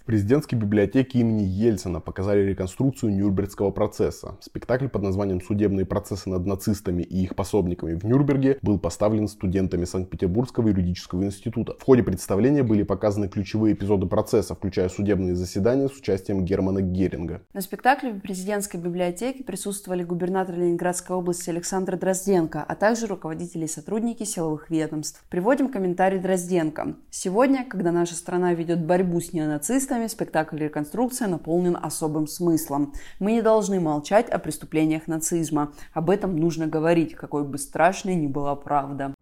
В президентской библиотеке имени Ельцина показали реконструкцию Нюрнбергского процесса. Спектакль под названием «Судебные процессы над нацистами и их пособниками в Нюрнберге» был поставлен студентами Санкт-Петербургского юридического института. В ходе представления были показаны ключевые эпизоды процесса, включая судебные заседания с участием Германа Геринга. На спектакле в президентской библиотеке присутствовали губернатор Ленинградской области Александр Дрозденко, а также руководители и сотрудники силовых ведомств. Приводим комментарий Дрозденко. Сегодня, когда наша страна ведет борьбу с неонацистами, артистами спектакль «Реконструкция» наполнен особым смыслом. Мы не должны молчать о преступлениях нацизма. Об этом нужно говорить, какой бы страшной ни была правда.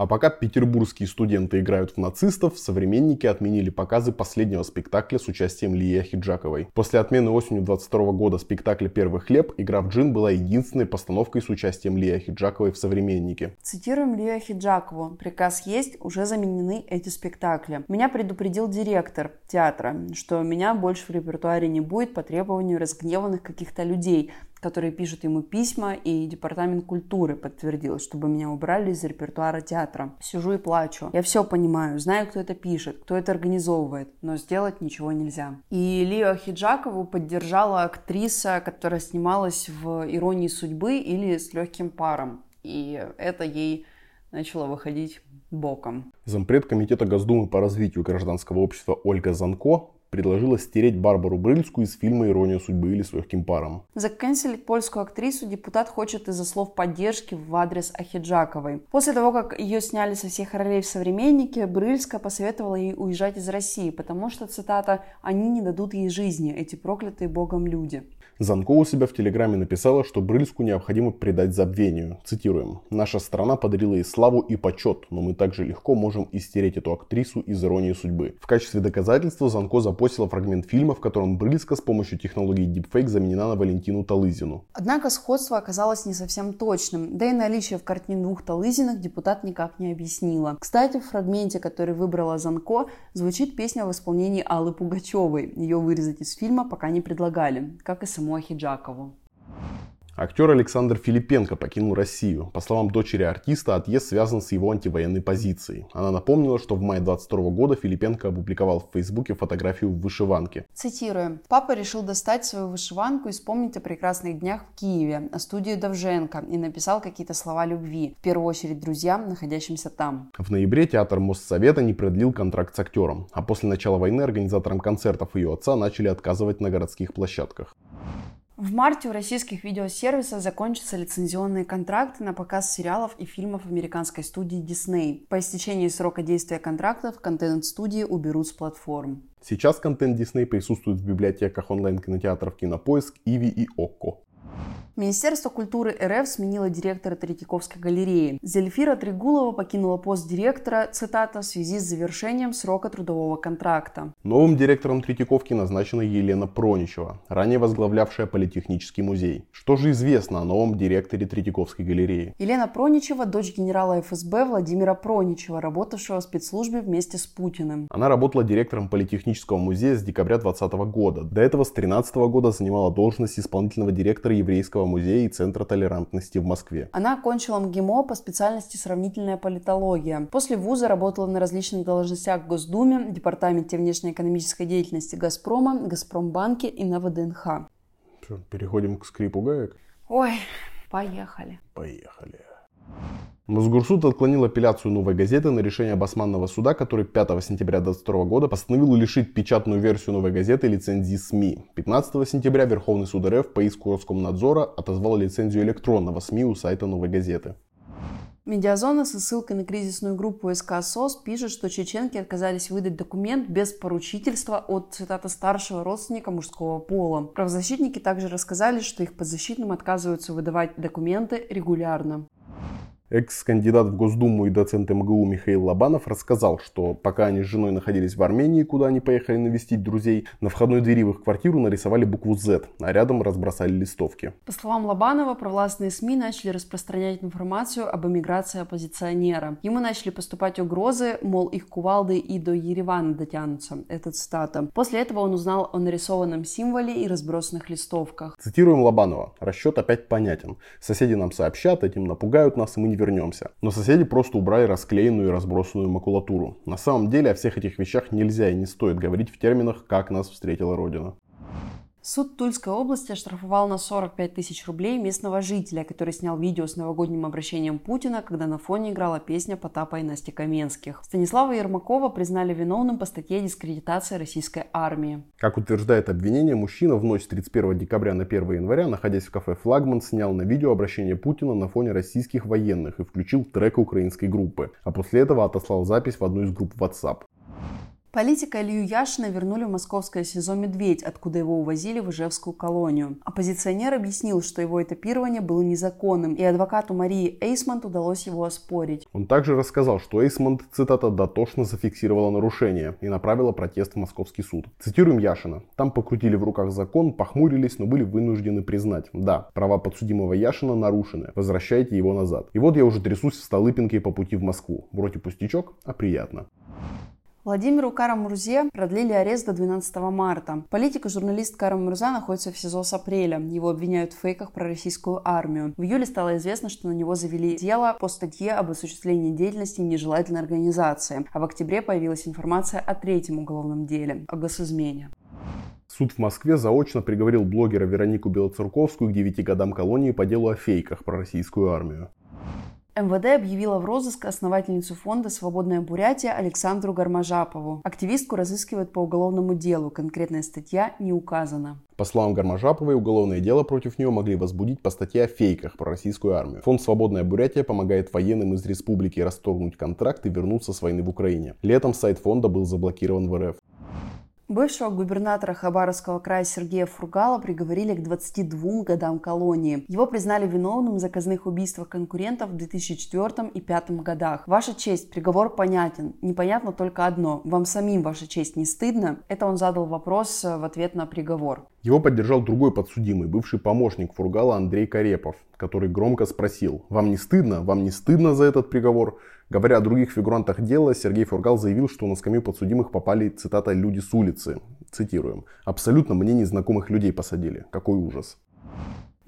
А пока петербургские студенты играют в нацистов, современники отменили показы последнего спектакля с участием Лии Ахиджаковой. После отмены осенью 22 года спектакля «Первый хлеб» игра в джин была единственной постановкой с участием Лии Ахиджаковой в «Современнике». Цитируем Лию Ахиджакову. «Приказ есть, уже заменены эти спектакли. Меня предупредил директор театра, что меня больше в репертуаре не будет по требованию разгневанных каких-то людей, которые пишут ему письма, и Департамент культуры подтвердил, чтобы меня убрали из репертуара театра. Сижу и плачу. Я все понимаю, знаю, кто это пишет, кто это организовывает, но сделать ничего нельзя. И Лию Хиджакову поддержала актриса, которая снималась в «Иронии судьбы» или «С легким паром». И это ей начало выходить боком. Зампред Комитета Госдумы по развитию гражданского общества Ольга Занко предложила стереть Барбару Брыльскую из фильма «Ирония судьбы» или «С легким паром». Заканцелить польскую актрису депутат хочет из-за слов поддержки в адрес Ахиджаковой. После того, как ее сняли со всех ролей в «Современнике», Брыльская посоветовала ей уезжать из России, потому что, цитата, «они не дадут ей жизни, эти проклятые богом люди». Занко у себя в Телеграме написала, что Брыльску необходимо предать забвению. Цитируем. «Наша страна подарила ей славу и почет, но мы также легко можем истереть эту актрису из иронии судьбы». В качестве доказательства Занко запостила фрагмент фильма, в котором Брыльска с помощью технологии Deepfake заменена на Валентину Талызину. Однако сходство оказалось не совсем точным, да и наличие в картине двух Талызиных депутат никак не объяснила. Кстати, в фрагменте, который выбрала Занко, звучит песня в исполнении Аллы Пугачевой. Ее вырезать из фильма пока не предлагали, как и само саму Ахиджакову. Актер Александр Филипенко покинул Россию. По словам дочери артиста, отъезд связан с его антивоенной позицией. Она напомнила, что в мае 22 года Филипенко опубликовал в Фейсбуке фотографию в вышиванке. Цитируем. «Папа решил достать свою вышиванку и вспомнить о прекрасных днях в Киеве, о студии Довженко и написал какие-то слова любви, в первую очередь друзьям, находящимся там». В ноябре театр Моссовета не продлил контракт с актером, а после начала войны организаторам концертов ее отца начали отказывать на городских площадках. В марте у российских видеосервисов закончатся лицензионные контракты на показ сериалов и фильмов американской студии Disney. По истечении срока действия контрактов контент-студии уберут с платформ. Сейчас контент Disney присутствует в библиотеках онлайн-кинотеатров Кинопоиск, Иви и Окко. Министерство культуры РФ сменило директора Третьяковской галереи. Зельфира Тригулова покинула пост директора, цитата, в связи с завершением срока трудового контракта. Новым директором Третьяковки назначена Елена Проничева, ранее возглавлявшая Политехнический музей. Что же известно о новом директоре Третьяковской галереи? Елена Проничева – дочь генерала ФСБ Владимира Проничева, работавшего в спецслужбе вместе с Путиным. Она работала директором Политехнического музея с декабря 2020 года. До этого с 2013 года занимала должность исполнительного директора еврейского музея и Центра толерантности в Москве. Она окончила МГИМО по специальности сравнительная политология. После вуза работала на различных должностях в Госдуме, Департаменте внешнеэкономической деятельности Газпрома, Газпромбанке и на ВДНХ. Переходим к скрипу гаек? Ой, поехали. Поехали. Мосгорсуд отклонил апелляцию «Новой газеты» на решение Басманного суда, который 5 сентября 2022 года постановил лишить печатную версию «Новой газеты» лицензии СМИ. 15 сентября Верховный суд РФ по иску Роскомнадзора отозвал лицензию электронного СМИ у сайта «Новой газеты». Медиазона со ссылкой на кризисную группу СК СОС пишет, что чеченки отказались выдать документ без поручительства от, цитата, старшего родственника мужского пола. Правозащитники также рассказали, что их подзащитным отказываются выдавать документы регулярно. Экс-кандидат в Госдуму и доцент МГУ Михаил Лобанов рассказал, что пока они с женой находились в Армении, куда они поехали навестить друзей, на входной двери в их квартиру нарисовали букву Z, а рядом разбросали листовки. По словам Лобанова, провластные СМИ начали распространять информацию об эмиграции оппозиционера. Ему начали поступать угрозы, мол, их кувалды и до Еревана дотянутся. Это цитата. После этого он узнал о нарисованном символе и разбросанных листовках. Цитируем Лобанова. Расчет опять понятен. Соседи нам сообщат, этим напугают нас, и мы не вернемся. Но соседи просто убрали расклеенную и разбросанную макулатуру. На самом деле о всех этих вещах нельзя и не стоит говорить в терминах «как нас встретила Родина». Суд Тульской области оштрафовал на 45 тысяч рублей местного жителя, который снял видео с новогодним обращением Путина, когда на фоне играла песня Потапа и Насти Каменских. Станислава Ермакова признали виновным по статье «Дискредитация российской армии». Как утверждает обвинение, мужчина в ночь 31 декабря на 1 января, находясь в кафе «Флагман», снял на видео обращение Путина на фоне российских военных и включил трек украинской группы, а после этого отослал запись в одну из групп WhatsApp. Политика Илью Яшина вернули в московское СИЗО «Медведь», откуда его увозили в Ижевскую колонию. Оппозиционер объяснил, что его этапирование было незаконным, и адвокату Марии Эйсмонт удалось его оспорить. Он также рассказал, что Эйсмонт, цитата, дотошно зафиксировала нарушение и направила протест в московский суд. Цитируем Яшина. Там покрутили в руках закон, похмурились, но были вынуждены признать. Да, права подсудимого Яшина нарушены. Возвращайте его назад. И вот я уже трясусь в Столыпинке по пути в Москву. Вроде пустячок, а приятно. Владимиру Карамурзе продлили арест до 12 марта. Политик и журналист Карамурза находится в СИЗО с апреля. Его обвиняют в фейках про российскую армию. В июле стало известно, что на него завели дело по статье об осуществлении деятельности нежелательной организации. А в октябре появилась информация о третьем уголовном деле – о госизмене. Суд в Москве заочно приговорил блогера Веронику Белоцерковскую к 9 годам колонии по делу о фейках про российскую армию. МВД объявила в розыск основательницу фонда «Свободная Бурятия» Александру Гармажапову. Активистку разыскивают по уголовному делу. Конкретная статья не указана. По словам Гармажаповой, уголовное дело против нее могли возбудить по статье о фейках про российскую армию. Фонд «Свободная Бурятия» помогает военным из республики расторгнуть контракт и вернуться с войны в Украине. Летом сайт фонда был заблокирован в РФ. Бывшего губернатора Хабаровского края Сергея Фургала приговорили к 22 годам колонии. Его признали виновным в заказных убийствах конкурентов в 2004 и 2005 годах. Ваша честь, приговор понятен. Непонятно только одно. Вам самим, ваша честь, не стыдно? Это он задал вопрос в ответ на приговор. Его поддержал другой подсудимый, бывший помощник Фургала Андрей Карепов, который громко спросил, «Вам не стыдно? Вам не стыдно за этот приговор?» Говоря о других фигурантах дела, Сергей Фургал заявил, что на скамью подсудимых попали, цитата, «люди с улицы». Цитируем. «Абсолютно мне незнакомых людей посадили. Какой ужас».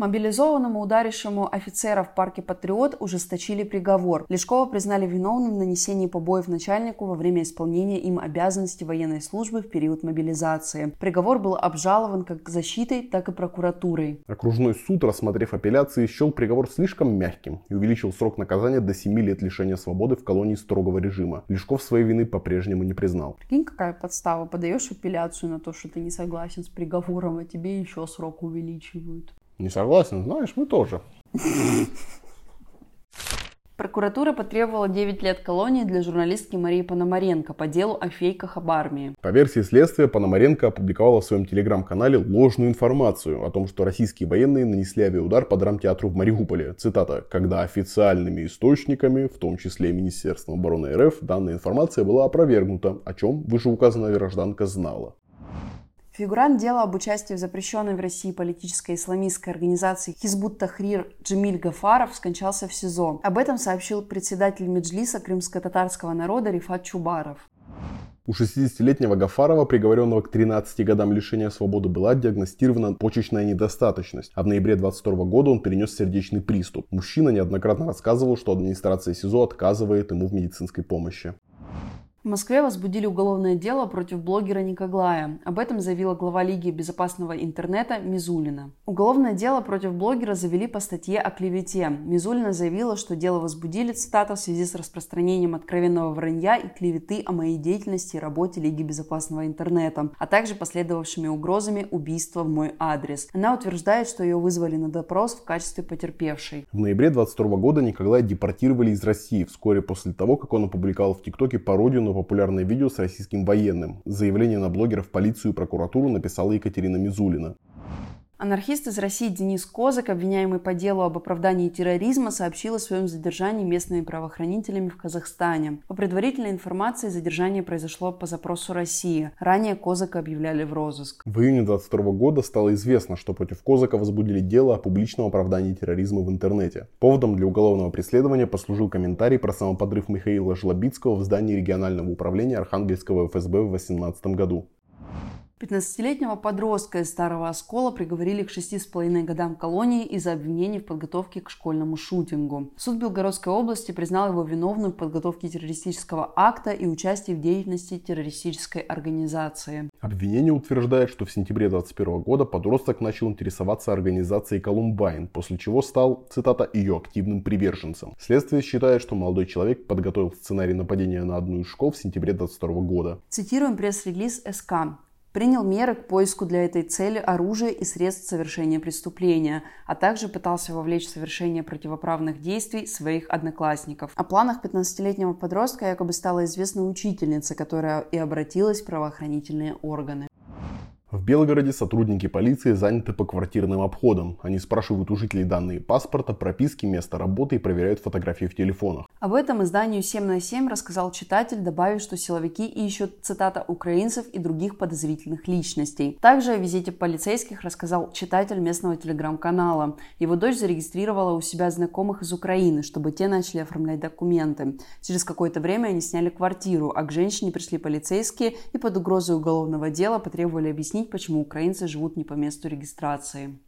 Мобилизованному, ударившему офицера в парке «Патриот» ужесточили приговор. Лешкова признали виновным в нанесении побоев начальнику во время исполнения им обязанностей военной службы в период мобилизации. Приговор был обжалован как защитой, так и прокуратурой. Окружной суд, рассмотрев апелляции, счел приговор слишком мягким и увеличил срок наказания до 7 лет лишения свободы в колонии строгого режима. Лешков своей вины по-прежнему не признал. Прикинь, какая подстава. Подаешь апелляцию на то, что ты не согласен с приговором, а тебе еще срок увеличивают. Не согласен? Знаешь, мы тоже. Прокуратура потребовала 9 лет колонии для журналистки Марии Пономаренко по делу о фейках об армии. По версии следствия, Пономаренко опубликовала в своем телеграм-канале ложную информацию о том, что российские военные нанесли авиаудар по драмтеатру в Мариуполе. Цитата. «Когда официальными источниками, в том числе Министерством обороны РФ, данная информация была опровергнута, о чем вышеуказанная гражданка знала». Фигурант дела об участии в запрещенной в России политической исламистской организации Хизбут Тахрир Джамиль Гафаров скончался в СИЗО. Об этом сообщил председатель Меджлиса крымско-татарского народа Рифат Чубаров. У 60-летнего Гафарова, приговоренного к 13 годам лишения свободы, была диагностирована почечная недостаточность, а в ноябре 22 года он перенес сердечный приступ. Мужчина неоднократно рассказывал, что администрация СИЗО отказывает ему в медицинской помощи. В Москве возбудили уголовное дело против блогера Никоглая. Об этом заявила глава Лиги безопасного интернета Мизулина. Уголовное дело против блогера завели по статье о клевете. Мизулина заявила, что дело возбудили, цитата, в связи с распространением откровенного вранья и клеветы о моей деятельности и работе Лиги безопасного интернета, а также последовавшими угрозами убийства в мой адрес. Она утверждает, что ее вызвали на допрос в качестве потерпевшей. В ноябре 22 года Николая депортировали из России вскоре после того, как он опубликовал в ТикТоке пародию на популярное видео с российским военным. Заявление на блогера в полицию и прокуратуру написала Екатерина Мизулина. Анархист из России Денис Козак, обвиняемый по делу об оправдании терроризма, сообщил о своем задержании местными правоохранителями в Казахстане. По предварительной информации, задержание произошло по запросу России. Ранее Козака объявляли в розыск. В июне 2022 года стало известно, что против Козака возбудили дело о публичном оправдании терроризма в интернете. Поводом для уголовного преследования послужил комментарий про самоподрыв Михаила Жлобицкого в здании регионального управления Архангельского ФСБ в 2018 году. 15-летнего подростка из Старого Оскола приговорили к 6,5 годам колонии из-за обвинений в подготовке к школьному шутингу. Суд Белгородской области признал его виновным в подготовке террористического акта и участии в деятельности террористической организации. Обвинение утверждает, что в сентябре 2021 года подросток начал интересоваться организацией Колумбайн, после чего стал, цитата, ее активным приверженцем. Следствие считает, что молодой человек подготовил сценарий нападения на одну из школ в сентябре 2022 года. Цитируем пресс-релиз СК принял меры к поиску для этой цели оружия и средств совершения преступления, а также пытался вовлечь в совершение противоправных действий своих одноклассников. О планах 15-летнего подростка якобы стала известна учительница, которая и обратилась в правоохранительные органы. В Белгороде сотрудники полиции заняты по квартирным обходам. Они спрашивают у жителей данные паспорта, прописки, места работы и проверяют фотографии в телефонах. Об этом изданию 7 на 7 рассказал читатель, добавив, что силовики ищут, цитата, украинцев и других подозрительных личностей. Также о визите полицейских рассказал читатель местного телеграм-канала. Его дочь зарегистрировала у себя знакомых из Украины, чтобы те начали оформлять документы. Через какое-то время они сняли квартиру, а к женщине пришли полицейские и под угрозой уголовного дела потребовали объяснить объяснить, почему украинцы живут не по месту регистрации.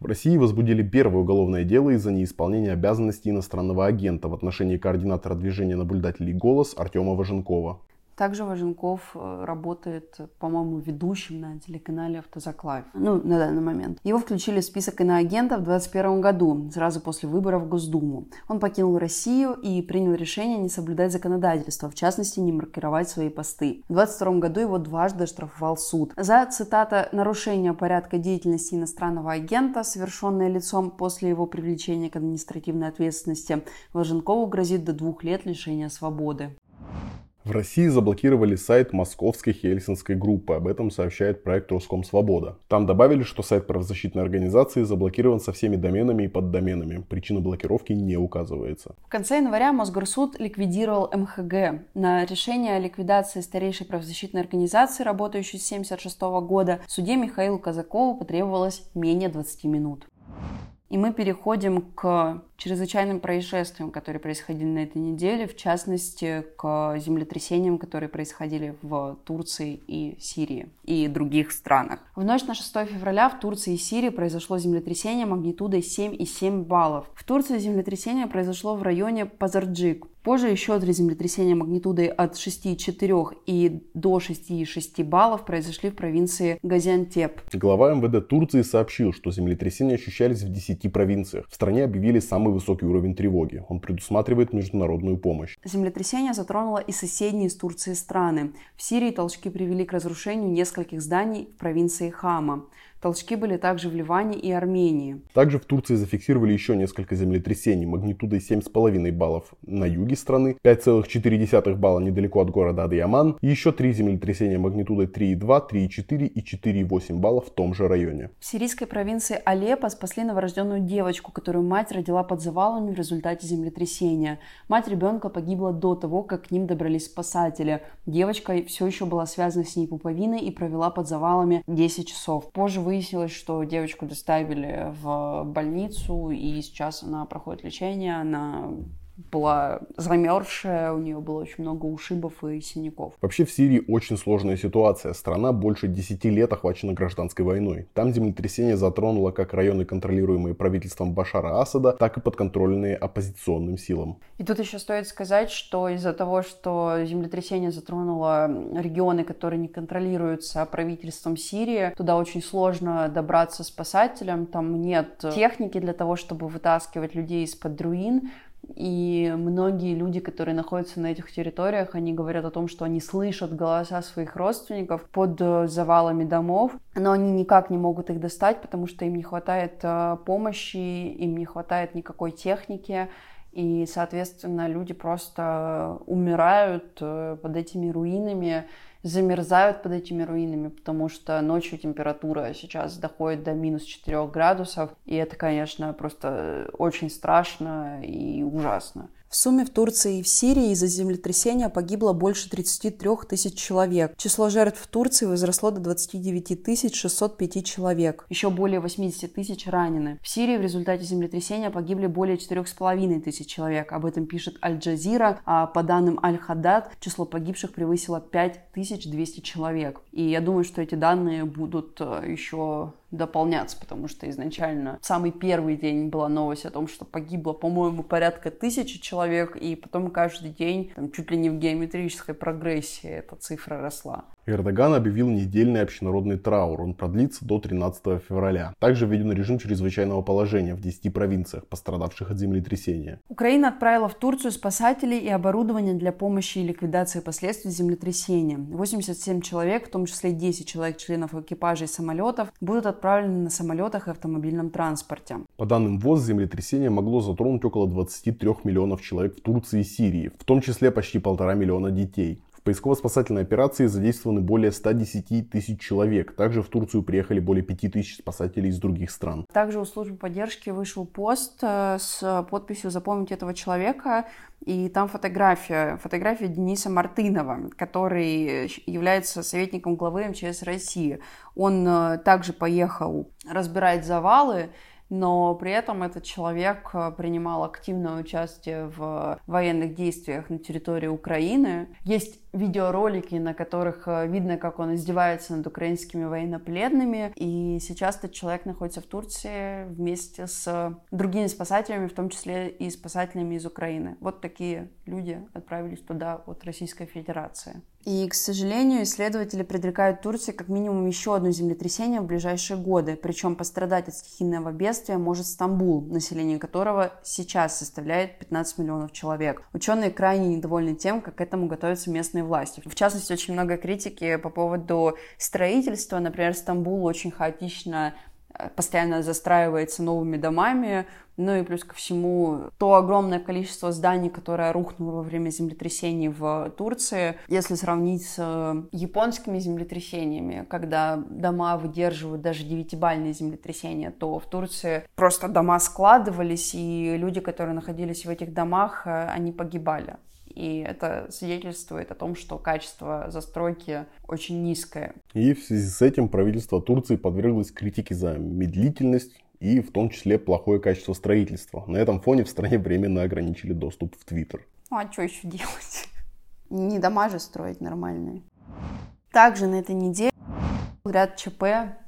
В России возбудили первое уголовное дело из-за неисполнения обязанностей иностранного агента в отношении координатора движения наблюдателей «Голос» Артема Важенкова. Также Важенков э, работает, по-моему, ведущим на телеканале «Автозаклайв». Ну, на данный момент. Его включили в список иноагентов в 2021 году, сразу после выборов в Госдуму. Он покинул Россию и принял решение не соблюдать законодательство, в частности, не маркировать свои посты. В 2022 году его дважды штрафовал суд. За, цитата, «нарушение порядка деятельности иностранного агента, совершенное лицом после его привлечения к административной ответственности, Важенкову грозит до двух лет лишения свободы». В России заблокировали сайт Московской Хельсинской группы. Об этом сообщает проект Роском Свобода. Там добавили, что сайт правозащитной организации заблокирован со всеми доменами и поддоменами. Причина блокировки не указывается. В конце января Мосгорсуд ликвидировал МХГ. На решение о ликвидации старейшей правозащитной организации, работающей с 1976 года, суде Михаилу Казакову потребовалось менее 20 минут. И мы переходим к чрезвычайным происшествиям, которые происходили на этой неделе, в частности, к землетрясениям, которые происходили в Турции и Сирии и других странах. В ночь на 6 февраля в Турции и Сирии произошло землетрясение магнитудой 7,7 баллов. В Турции землетрясение произошло в районе Пазарджик. Позже еще три землетрясения магнитудой от 6,4 и до 6,6 баллов произошли в провинции Газиантеп. Глава МВД Турции сообщил, что землетрясения ощущались в 10 провинциях. В стране объявили самый высокий уровень тревоги. Он предусматривает международную помощь. Землетрясение затронуло и соседние с Турцией страны. В Сирии толчки привели к разрушению нескольких зданий в провинции Хама. Толчки были также в Ливане и Армении. Также в Турции зафиксировали еще несколько землетрясений магнитудой 7,5 баллов на юге страны, 5,4 балла недалеко от города Адыяман и еще три землетрясения магнитудой 3,2, 3,4 и 4,8 баллов в том же районе. В сирийской провинции Алеппо спасли новорожденную девочку, которую мать родила под завалами в результате землетрясения. Мать ребенка погибла до того, как к ним добрались спасатели. Девочка все еще была связана с ней пуповиной и провела под завалами 10 часов. Позже выяснилось, что девочку доставили в больницу, и сейчас она проходит лечение, она была замерзшая, у нее было очень много ушибов и синяков. Вообще в Сирии очень сложная ситуация. Страна больше 10 лет охвачена гражданской войной. Там землетрясение затронуло как районы, контролируемые правительством Башара Асада, так и подконтрольные оппозиционным силам. И тут еще стоит сказать, что из-за того, что землетрясение затронуло регионы, которые не контролируются правительством Сирии, туда очень сложно добраться спасателям, там нет техники для того, чтобы вытаскивать людей из-под руин, и многие люди, которые находятся на этих территориях, они говорят о том, что они слышат голоса своих родственников под э, завалами домов, но они никак не могут их достать, потому что им не хватает э, помощи, им не хватает никакой техники, и, соответственно, люди просто умирают э, под этими руинами, замерзают под этими руинами, потому что ночью температура сейчас доходит до минус 4 градусов, и это, конечно, просто очень страшно и ужасно. В сумме в Турции и в Сирии из-за землетрясения погибло больше 33 тысяч человек. Число жертв в Турции возросло до 29 605 человек. Еще более 80 тысяч ранены. В Сирии в результате землетрясения погибли более 4,5 тысяч человек. Об этом пишет Аль-Джазира, а по данным Аль-Хадад число погибших превысило 5200 человек. И я думаю, что эти данные будут э, еще дополняться, потому что изначально самый первый день была новость о том, что погибло, по-моему, порядка тысячи человек, и потом каждый день, там, чуть ли не в геометрической прогрессии эта цифра росла. Эрдоган объявил недельный общенародный траур. Он продлится до 13 февраля. Также введен режим чрезвычайного положения в 10 провинциях, пострадавших от землетрясения. Украина отправила в Турцию спасателей и оборудование для помощи и ликвидации последствий землетрясения. 87 человек, в том числе 10 человек членов экипажей самолетов, будут отправлены на самолетах и автомобильном транспорте. По данным ВОЗ, землетрясение могло затронуть около 23 миллионов человек в Турции и Сирии, в том числе почти полтора миллиона детей. В поисково-спасательной операции задействованы более 110 тысяч человек. Также в Турцию приехали более 5 тысяч спасателей из других стран. Также у службы поддержки вышел пост э, с подписью «Запомнить этого человека». И там фотография, фотография Дениса Мартынова, который является советником главы МЧС России. Он э, также поехал разбирать завалы, но при этом этот человек э, принимал активное участие в военных действиях на территории Украины. Есть видеоролики, на которых э, видно, как он издевается над украинскими военнопленными. И сейчас этот человек находится в Турции вместе с другими спасателями, в том числе и спасателями из Украины. Вот такие люди отправились туда от Российской Федерации. И, к сожалению, исследователи предрекают Турции как минимум еще одно землетрясение в ближайшие годы. Причем пострадать от стихийного бедствия может Стамбул, население которого сейчас составляет 15 миллионов человек. Ученые крайне недовольны тем, как к этому готовятся местные местной власти. В частности, очень много критики по поводу строительства. Например, Стамбул очень хаотично э, постоянно застраивается новыми домами, ну и плюс ко всему то огромное количество зданий, которое рухнуло во время землетрясений в Турции, если сравнить с э, японскими землетрясениями, когда дома выдерживают даже девятибальные землетрясения, то в Турции просто дома складывались, и люди, которые находились в этих домах, э, они погибали. И это свидетельствует о том, что качество застройки очень низкое. И в связи с этим правительство Турции подверглось критике за медлительность и в том числе плохое качество строительства. На этом фоне в стране временно ограничили доступ в Твиттер. Ну а что еще делать? Не дома же строить нормальные. Также на этой неделе ряд ЧП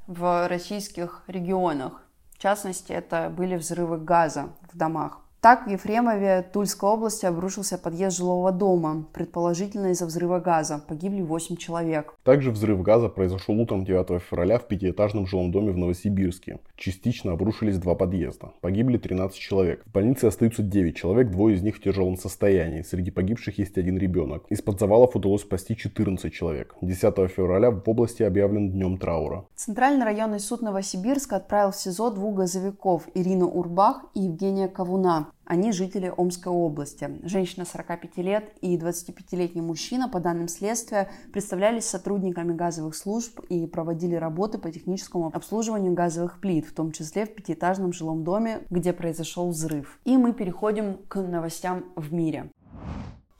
в российских регионах. В частности, это были взрывы газа в домах. Так в Ефремове Тульской области обрушился подъезд жилого дома, предположительно из-за взрыва газа. Погибли 8 человек. Также взрыв газа произошел утром 9 февраля в пятиэтажном жилом доме в Новосибирске. Частично обрушились два подъезда. Погибли 13 человек. В больнице остаются 9 человек, двое из них в тяжелом состоянии. Среди погибших есть один ребенок. Из-под завалов удалось спасти 14 человек. 10 февраля в области объявлен днем траура. Центральный районный суд Новосибирска отправил в СИЗО двух газовиков Ирину Урбах и Евгения Кавуна. Они жители Омской области. Женщина 45 лет и 25-летний мужчина, по данным следствия, представлялись сотрудниками газовых служб и проводили работы по техническому обслуживанию газовых плит, в том числе в пятиэтажном жилом доме, где произошел взрыв. И мы переходим к новостям в мире.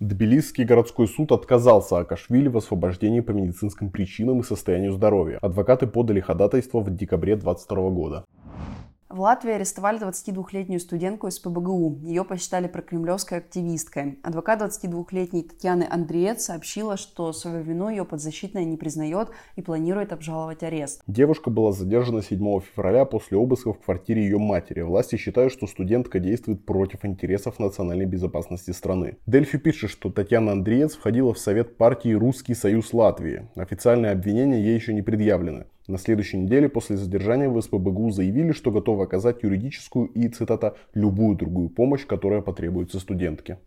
Тбилисский городской суд отказался Акашвили в освобождении по медицинским причинам и состоянию здоровья. Адвокаты подали ходатайство в декабре 2022 года. В Латвии арестовали 22-летнюю студентку из ПБГУ. Ее посчитали прокремлевской активисткой. Адвокат 22-летней Татьяны Андреец сообщила, что свою вину ее подзащитная не признает и планирует обжаловать арест. Девушка была задержана 7 февраля после обыска в квартире ее матери. Власти считают, что студентка действует против интересов национальной безопасности страны. Дельфи пишет, что Татьяна Андреец входила в совет партии «Русский союз Латвии». Официальные обвинения ей еще не предъявлены. На следующей неделе после задержания в СПБГУ заявили, что готовы оказать юридическую и, цитата, любую другую помощь, которая потребуется студентке.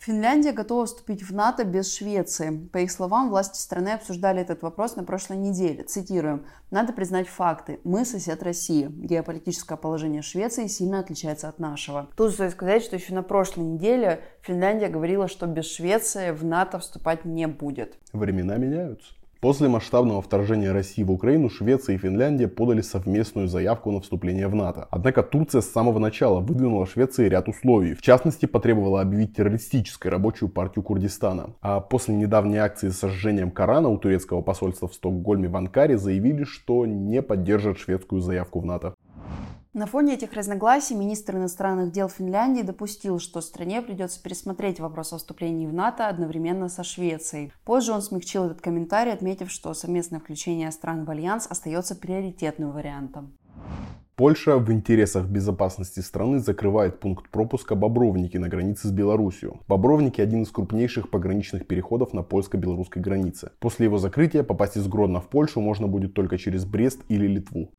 Финляндия готова вступить в НАТО без Швеции. По их словам, власти страны обсуждали этот вопрос на прошлой неделе. Цитируем. «Надо признать факты. Мы сосед России. Геополитическое положение Швеции сильно отличается от нашего». Тут стоит сказать, что еще на прошлой неделе Финляндия говорила, что без Швеции в НАТО вступать не будет. Времена меняются. После масштабного вторжения России в Украину Швеция и Финляндия подали совместную заявку на вступление в НАТО. Однако Турция с самого начала выдвинула Швеции ряд условий. В частности, потребовала объявить террористической рабочую партию Курдистана. А после недавней акции с сожжением Корана у турецкого посольства в Стокгольме в Анкаре заявили, что не поддержат шведскую заявку в НАТО. На фоне этих разногласий министр иностранных дел Финляндии допустил, что стране придется пересмотреть вопрос о вступлении в НАТО одновременно со Швецией. Позже он смягчил этот комментарий, отметив, что совместное включение стран в альянс остается приоритетным вариантом. Польша в интересах безопасности страны закрывает пункт пропуска Бобровники на границе с Беларусью. Бобровники – один из крупнейших пограничных переходов на польско-белорусской границе. После его закрытия попасть из Гродно в Польшу можно будет только через Брест или Литву.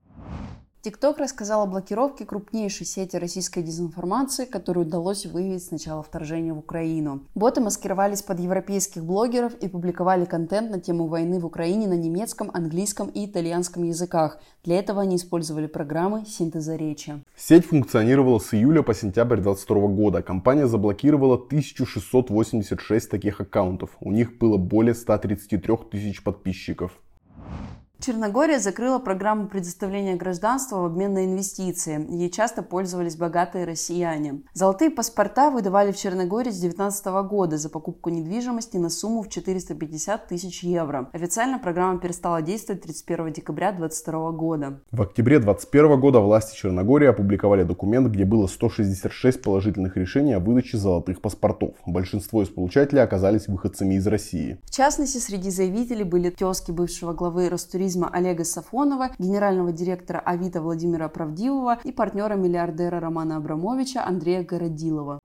ТикТок рассказал о блокировке крупнейшей сети российской дезинформации, которую удалось выявить с начала вторжения в Украину. Боты маскировались под европейских блогеров и публиковали контент на тему войны в Украине на немецком, английском и итальянском языках. Для этого они использовали программы синтеза речи. Сеть функционировала с июля по сентябрь 2022 года. Компания заблокировала 1686 таких аккаунтов. У них было более 133 тысяч подписчиков. Черногория закрыла программу предоставления гражданства в обмен на инвестиции. Ей часто пользовались богатые россияне. Золотые паспорта выдавали в Черногории с 2019 года за покупку недвижимости на сумму в 450 тысяч евро. Официально программа перестала действовать 31 декабря 2022 года. В октябре 2021 года власти Черногории опубликовали документ, где было 166 положительных решений о выдаче золотых паспортов. Большинство из получателей оказались выходцами из России. В частности, среди заявителей были тезки бывшего главы Ростуризма туризма Олега Сафонова, генерального директора Авито Владимира Правдивого и партнера миллиардера Романа Абрамовича Андрея Городилова.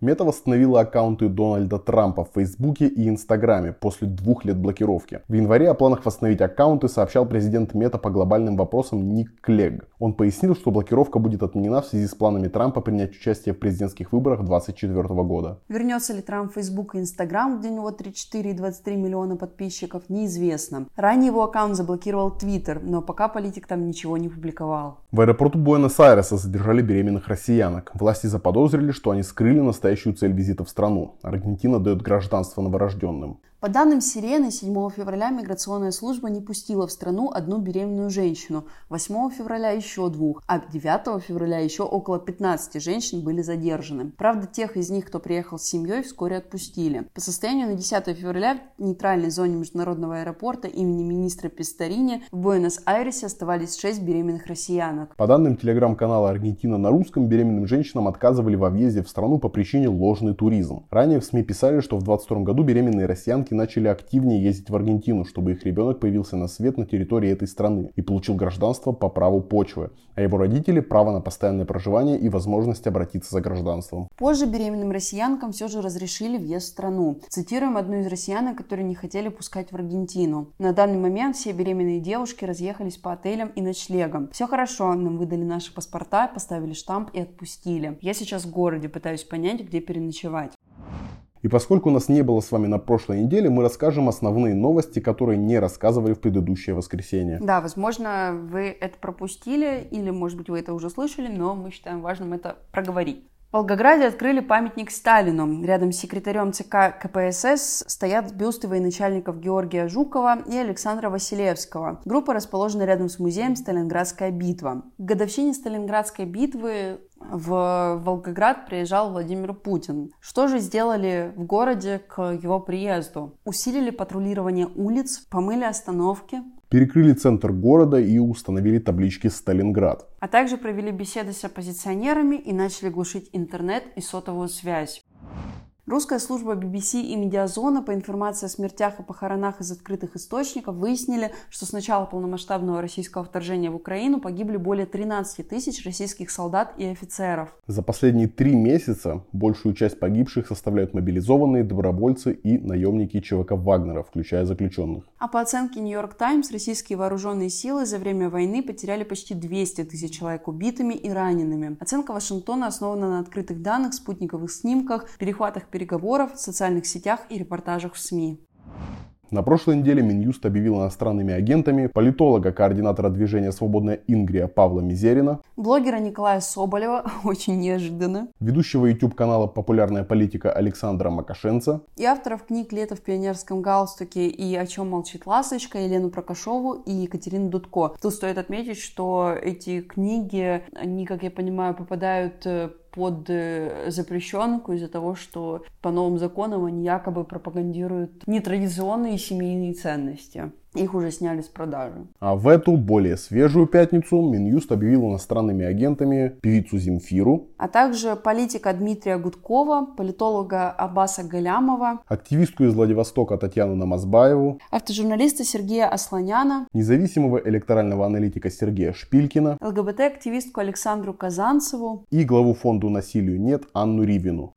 Мета восстановила аккаунты Дональда Трампа в Фейсбуке и Инстаграме после двух лет блокировки. В январе о планах восстановить аккаунты сообщал президент Мета по глобальным вопросам Ник Клегг. Он пояснил, что блокировка будет отменена в связи с планами Трампа принять участие в президентских выборах 2024 года. Вернется ли Трамп в Facebook и Инстаграм, где у него 34 и 23 миллиона подписчиков, неизвестно. Ранее его аккаунт заблокировал Твиттер, но пока политик там ничего не публиковал. В аэропорту Буэнос-Айреса задержали беременных россиянок. Власти заподозрили, что они скрыли настоящие настоящую цель визита в страну. Аргентина дает гражданство новорожденным. По данным Сирены, 7 февраля миграционная служба не пустила в страну одну беременную женщину, 8 февраля еще двух, а 9 февраля еще около 15 женщин были задержаны. Правда, тех из них, кто приехал с семьей, вскоре отпустили. По состоянию на 10 февраля в нейтральной зоне международного аэропорта имени министра Пестарини в Буэнос-Айресе оставались 6 беременных россиянок. По данным телеграм-канала Аргентина на русском, беременным женщинам отказывали во въезде в страну по причине ложный туризм. Ранее в СМИ писали, что в 2022 году беременные россиянки американки начали активнее ездить в Аргентину, чтобы их ребенок появился на свет на территории этой страны и получил гражданство по праву почвы, а его родители право на постоянное проживание и возможность обратиться за гражданством. Позже беременным россиянкам все же разрешили въезд в страну. Цитируем одну из россиянок, которые не хотели пускать в Аргентину. На данный момент все беременные девушки разъехались по отелям и ночлегам. Все хорошо, нам выдали наши паспорта, поставили штамп и отпустили. Я сейчас в городе пытаюсь понять, где переночевать. И поскольку нас не было с вами на прошлой неделе, мы расскажем основные новости, которые не рассказывали в предыдущее воскресенье. Да, возможно, вы это пропустили, или, может быть, вы это уже слышали, но мы считаем важным это проговорить. В Волгограде открыли памятник Сталину. Рядом с секретарем ЦК КПСС стоят бюсты военачальников Георгия Жукова и Александра Василевского. Группа расположена рядом с музеем «Сталинградская битва». К годовщине Сталинградской битвы в Волгоград приезжал Владимир Путин. Что же сделали в городе к его приезду? Усилили патрулирование улиц, помыли остановки, перекрыли центр города и установили таблички «Сталинград». А также провели беседы с оппозиционерами и начали глушить интернет и сотовую связь. Русская служба BBC и Медиазона по информации о смертях и похоронах из открытых источников выяснили, что с начала полномасштабного российского вторжения в Украину погибли более 13 тысяч российских солдат и офицеров. За последние три месяца большую часть погибших составляют мобилизованные, добровольцы и наемники ЧВК Вагнера, включая заключенных. А по оценке Нью-Йорк Таймс, российские вооруженные силы за время войны потеряли почти 200 тысяч человек убитыми и ранеными. Оценка Вашингтона основана на открытых данных, спутниковых снимках, перехватах переговоров в социальных сетях и репортажах в СМИ. На прошлой неделе Минюст объявил иностранными агентами политолога, координатора движения «Свободная Ингрия» Павла Мизерина, блогера Николая Соболева, *laughs* очень неожиданно, ведущего YouTube-канала «Популярная политика» Александра Макашенца и авторов книг «Лето в пионерском галстуке» и «О чем молчит ласточка» Елену Прокашову и Екатерину Дудко. Тут стоит отметить, что эти книги, они, как я понимаю, попадают э, под э, запрещенку из-за того, что по новым законам они якобы пропагандируют нетрадиционные семейные ценности. Их уже сняли с продажи. А в эту более свежую пятницу Минюст объявил иностранными агентами певицу Земфиру, а также политика Дмитрия Гудкова, политолога Аббаса Галямова, активистку из Владивостока Татьяну Намазбаеву, автожурналиста Сергея Асланяна, независимого электорального аналитика Сергея Шпилькина, ЛГБТ-активистку Александру Казанцеву. И главу фонду «Насилию нет» Анну Ривину.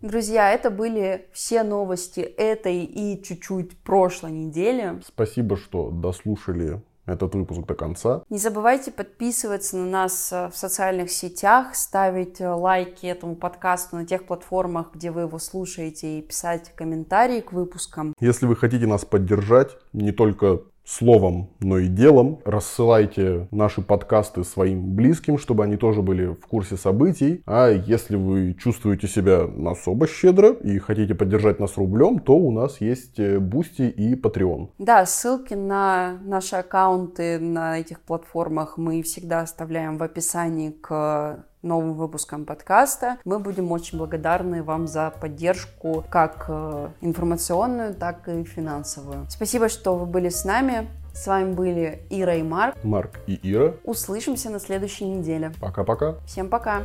Друзья, это были все новости этой и чуть-чуть прошлой недели. Спасибо, что дослушали этот выпуск до конца. Не забывайте подписываться на нас э, в социальных сетях, ставить э, лайки этому подкасту на тех платформах, где вы его слушаете, и писать комментарии к выпускам. Если вы хотите нас поддержать, не только словом, но и делом. Рассылайте наши подкасты своим близким, чтобы они тоже были в курсе событий. А если вы чувствуете себя особо щедро и хотите поддержать нас рублем, то у нас есть Boosty э, и Patreon. Да, ссылки на наши аккаунты на этих платформах мы всегда оставляем в описании к новым выпускам подкаста. Мы будем очень благодарны вам за поддержку как э, информационную, так и финансовую. Спасибо, что вы были с нами. С вами были Ира и Марк. Марк и Ира. Услышимся на следующей неделе. Пока-пока. Всем пока.